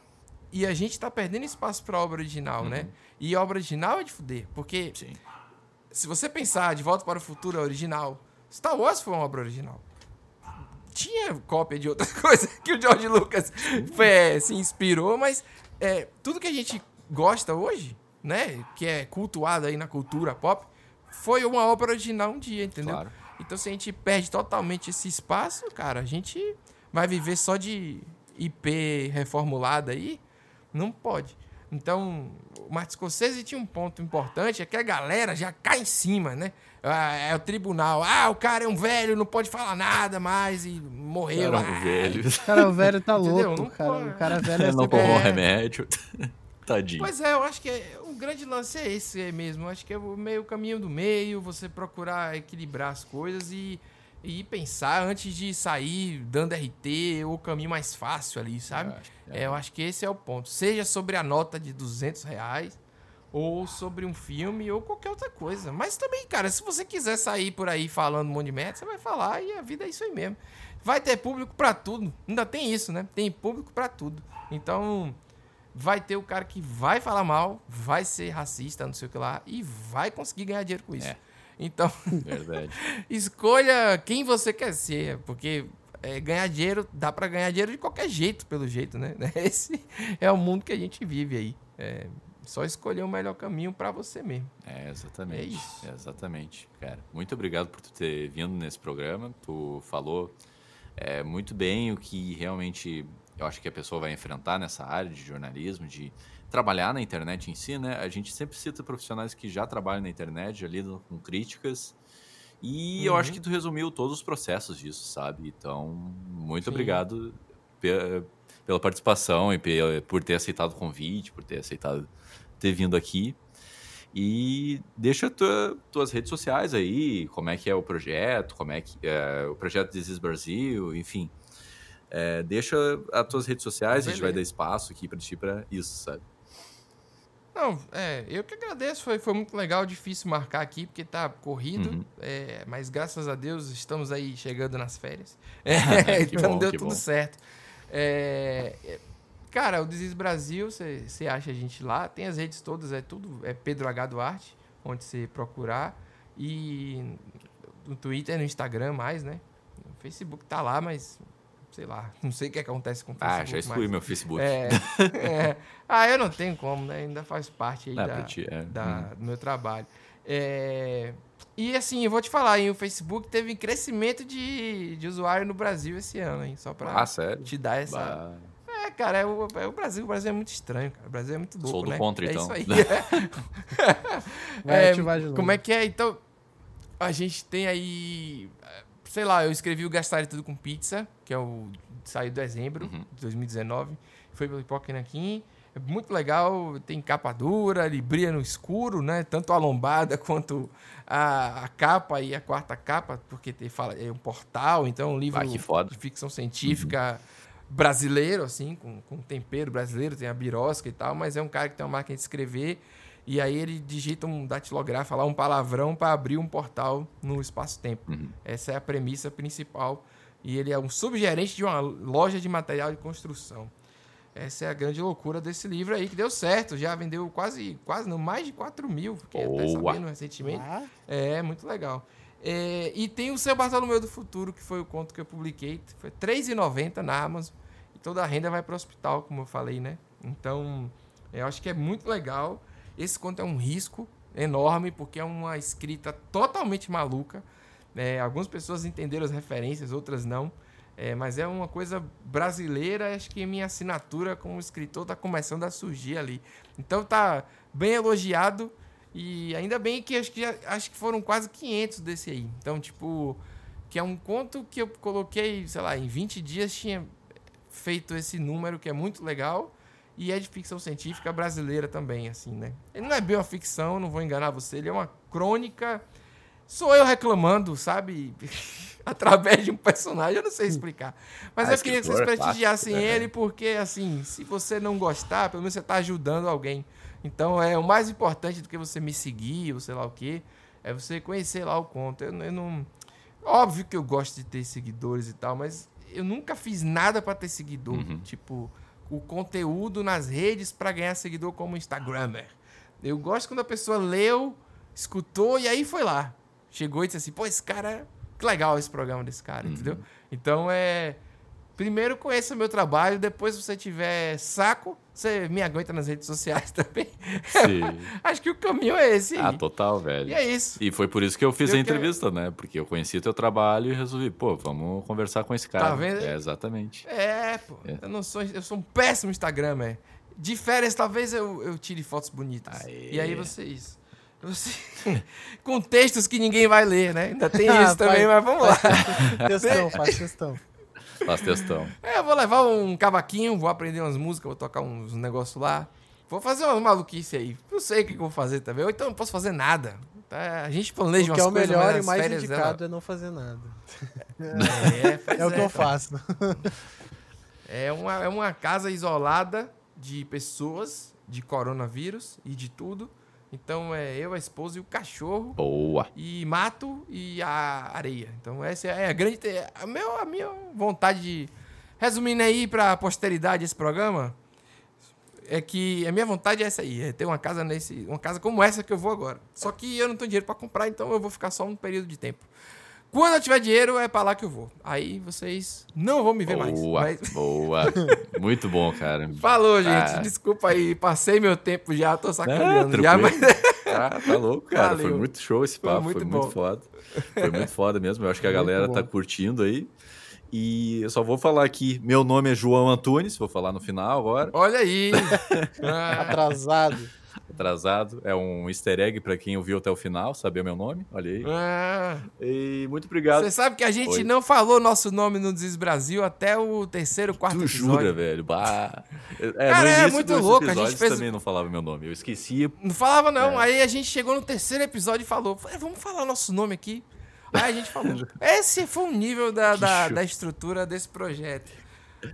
e a gente tá perdendo espaço pra obra original, Uhum. né? E obra original é de fuder. Porque se você pensar De Volta para o Futuro é original, Star Wars foi uma obra original. Tinha cópia de outra coisa que o George Lucas foi, se inspirou, mas é, tudo que a gente gosta hoje, né, que é cultuado aí na cultura pop, foi uma obra original um dia, entendeu? Claro. Então se a gente perde totalmente esse espaço, cara, a gente vai viver só de IP reformulada aí, não pode. Então, o Martin Scorsese tinha um ponto importante, é que a galera já cai em cima, né? Ah, é o tribunal. Ah, o cara é um velho, não pode falar nada mais e morreu. Caramba, Ah, velho. Cara, o velho tá louco, Não cara. pode. O cara velho é Não sempre- tomou É. remédio. Tadinho. Pois é, eu acho que é- o grande lance é esse mesmo. Eu acho que é o meio caminho do meio, você procurar equilibrar as coisas e, e pensar antes de sair dando RT ou o caminho mais fácil ali, sabe? Eu acho que É, eu acho que esse é o ponto. Seja sobre a nota de 200 reais, ou sobre um filme, ou qualquer outra coisa. Mas também, cara, se você quiser sair por aí falando um monte de merda, você vai falar e a vida é isso aí mesmo. Vai ter público pra tudo. Ainda tem isso, né? Tem público pra tudo. Então, vai ter o cara que vai falar mal, vai ser racista, não sei o que lá, e vai conseguir ganhar dinheiro com isso. É. Então, escolha quem você quer ser, porque é, ganhar dinheiro, dá pra ganhar dinheiro de qualquer jeito, pelo jeito, né? Esse é o mundo que a gente vive aí. É só escolher o melhor caminho pra você mesmo. É, exatamente. É isso. Exatamente, cara. Muito obrigado por tu ter vindo nesse programa. Tu falou é, muito bem o que realmente eu acho que a pessoa vai enfrentar nessa área de jornalismo, de trabalhar na internet em si, né? A gente sempre cita profissionais que já trabalham na internet, já lidam com críticas. E eu Uhum. acho que tu resumiu todos os processos disso, sabe? Então, muito Sim. obrigado pe- pela participação e pe- por ter aceitado o convite, por ter aceitado ter vindo aqui. E deixa tua, tuas redes sociais aí, como é que é o projeto, como é que é o projeto This is Brasil, enfim. É, deixa as tuas redes sociais, Beleza. a gente vai dar espaço aqui pra ti pra isso, sabe? Não, é, eu que agradeço, foi, foi muito legal, difícil marcar aqui, porque tá corrido, Uhum. é, mas graças a Deus estamos aí chegando nas férias. É, então bom, deu tudo bom. certo. É, é, cara, o Desis Brasil, você acha a gente lá, tem as redes todas, é tudo, é Pedro H. Duarte, onde você procurar, e no Twitter, no Instagram mais, né? No Facebook tá lá, mas sei lá, não sei o que acontece com o Facebook. Ah, já excluí mas- meu Facebook. é, é. Ah, eu não tenho como, né? Ainda faz parte aí Ah, da, ti, é. da- do meu trabalho. É, E assim, eu vou te falar, hein, o Facebook teve crescimento de, de usuário no Brasil esse ano, hein? Só pra Ah, sério? te dar essa. Bah. É, cara, é o, é o Brasil. O Brasil é muito estranho, cara. O Brasil é muito louco, Sou do né? contra, é então. isso aí. É, como é que é? Então, a gente tem aí. Sei lá, eu escrevi o Gastar Tudo com Pizza, que é o. saiu em dezembro Uhum. de 2019. Foi pelo Nanquim. É muito legal, tem capa dura, ele brilha no escuro, né? Tanto a lombada quanto a, a capa e a quarta capa, porque tem, fala, é um portal, então é um livro Ah, de ficção científica brasileiro, assim, com, com tempero brasileiro, tem a birosca e tal, mas é um cara que tem uma máquina de escrever e aí ele digita um datilografo, lá um palavrão para abrir um portal no espaço-tempo. Uhum. Essa é a premissa principal. E ele é um subgerente de uma loja de material de construção. Essa é a grande loucura desse livro aí, que deu certo. Já vendeu quase, quase não, mais de 4 mil. Fiquei até Boa. sabendo recentemente. Ah, É, muito legal. É, e tem o Seu Bartolomeu do Futuro, que foi o conto que eu publiquei. Foi R$ 3,90 na Amazon. E toda a renda vai para o hospital, como eu falei, né? Então, eu acho que é muito legal. Esse conto é um risco enorme, porque é uma escrita totalmente maluca. É, algumas pessoas entenderam as referências, outras não. É, mas é uma coisa brasileira, acho que minha assinatura como escritor está começando a surgir ali. Então tá bem elogiado e ainda bem que acho que, já- acho que foram quase 500 desse aí. Então, tipo, que é um conto que eu coloquei, sei lá, em 20 dias tinha feito esse número que é muito legal e é de ficção científica brasileira também, assim, né? Ele não é bem uma ficção, não vou enganar você, ele é uma crônica. Sou eu reclamando, sabe? Através de um personagem, eu não sei explicar. Mas Ah, eu queria que vocês é prestigiassem né? ele, porque, assim, se você não gostar, pelo menos você está ajudando alguém. Então, é o mais importante do que você me seguir, ou sei lá o quê, é você conhecer lá o conto. Eu, eu não. Óbvio que eu gosto de ter seguidores e tal, mas eu nunca fiz nada para ter seguidor. Uhum. Tipo, o conteúdo nas redes para ganhar seguidor como Instagrammer. Eu gosto quando a pessoa leu, escutou e aí foi lá. Chegou e disse assim: pô, esse cara. Que legal esse programa desse cara, Uhum. entendeu? Então é. Primeiro conheça meu trabalho, depois se você tiver saco, você me aguenta nas redes sociais também. Sim. Acho que o caminho é esse. Ah, total, velho. E é isso. E foi por isso que eu fiz Eu a entrevista, né? Porque eu conheci teu trabalho e resolvi, pô, vamos conversar com esse cara. Tá vendo? É, exatamente. É, pô. É. Eu não sou. Eu sou um péssimo Instagramer. De férias, talvez eu, eu tire fotos bonitas. Aê. E aí você- com textos que ninguém vai ler, né? Ainda tem Ah, isso também, faz- mas vamos lá. Textão, faz textão. Faz textão. É, eu vou levar um cavaquinho, vou aprender umas músicas, vou tocar uns negócios lá. Vou fazer umas maluquice aí. Não sei o que, eu vou fazer também. Ou então não posso fazer nada. Tá? A gente planeja O que é umas o coisas, melhor e mais férias, indicado é não fazer nada. É, pois É o que eu cara. faço. É uma, é uma casa isolada de pessoas, de coronavírus e de tudo. Então é eu, a esposa e o cachorro. Boa. E mato e a areia. Então essa é a grande. A, meu, a minha vontade de. Resumindo aí pra posteridade esse programa. É que a minha vontade é essa aí, é ter uma casa nesse, uma casa como essa que eu vou agora. Só que eu não tenho dinheiro pra comprar, então eu vou ficar só um período de tempo. Quando eu tiver dinheiro, é pra lá que eu vou. Aí vocês não vão me ver mais. Boa. Mas- Boa. Muito bom, cara. Falou, gente. Ah. Desculpa aí, passei meu tempo já, tô Ah, sacaneando já, tranquilo. mas Ah, tá louco, cara. Valeu. Foi muito show esse Foi papo. muito Foi muito foda. Foi muito foda mesmo. Eu acho que a Muito galera bom. tá curtindo aí. E eu só vou falar aqui. Meu nome é João Antunes. Vou falar no final agora. olha aí. Ah, Atrasado. Atrasado. É um easter egg pra quem ouviu até o final, saber o meu nome. Olha aí. ah. E muito obrigado. Você sabe que a gente Oi. não falou nosso nome no Desis Brasil até o terceiro, quarto Tu episódio. jura, velho? Bah. É, Cara, é muito louco, a gente fez- também não falava meu nome. Eu esquecia. Não falava, não. É. Aí a gente chegou no terceiro episódio e falou: "É, vamos falar nosso nome aqui. Aí a gente falou. Esse foi o nível da, da, da estrutura desse projeto.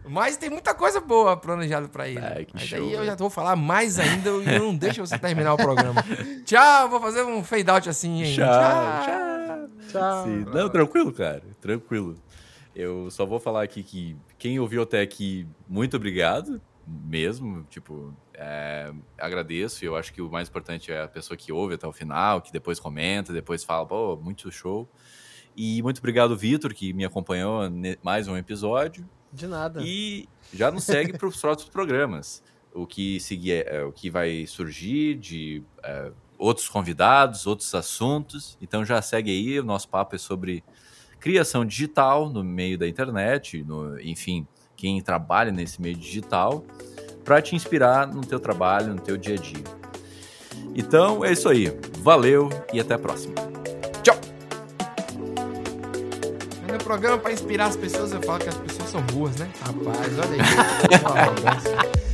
Mas tem muita coisa boa planejada pra ele. Ai, que Mas show, aí eu já vou falar mais ainda e eu não deixo você terminar o programa. Tchau, vou fazer um fade out assim. hein? Tchau, tchau. Tchau. Sim. Não, tranquilo, cara. Tranquilo. Eu só vou falar aqui que quem ouviu até aqui, muito obrigado mesmo. Tipo, é, agradeço. E eu acho que o mais importante é a pessoa que ouve até o final, que depois comenta, depois fala, pô, muito show. E muito obrigado, Vitor, que me acompanhou mais um episódio. De nada. E já nos segue para os próximos programas. O que seguir é, é o que vai surgir de é, outros convidados, outros assuntos. Então já segue aí. O nosso papo é sobre criação digital no meio da internet, no, enfim, quem trabalha nesse meio digital, para te inspirar no teu trabalho, no teu dia a dia. Então é isso aí. Valeu e até a próxima. Tchau! No programa pra inspirar as pessoas, eu falo que as pessoas são boas, né? Rapaz, olha aí.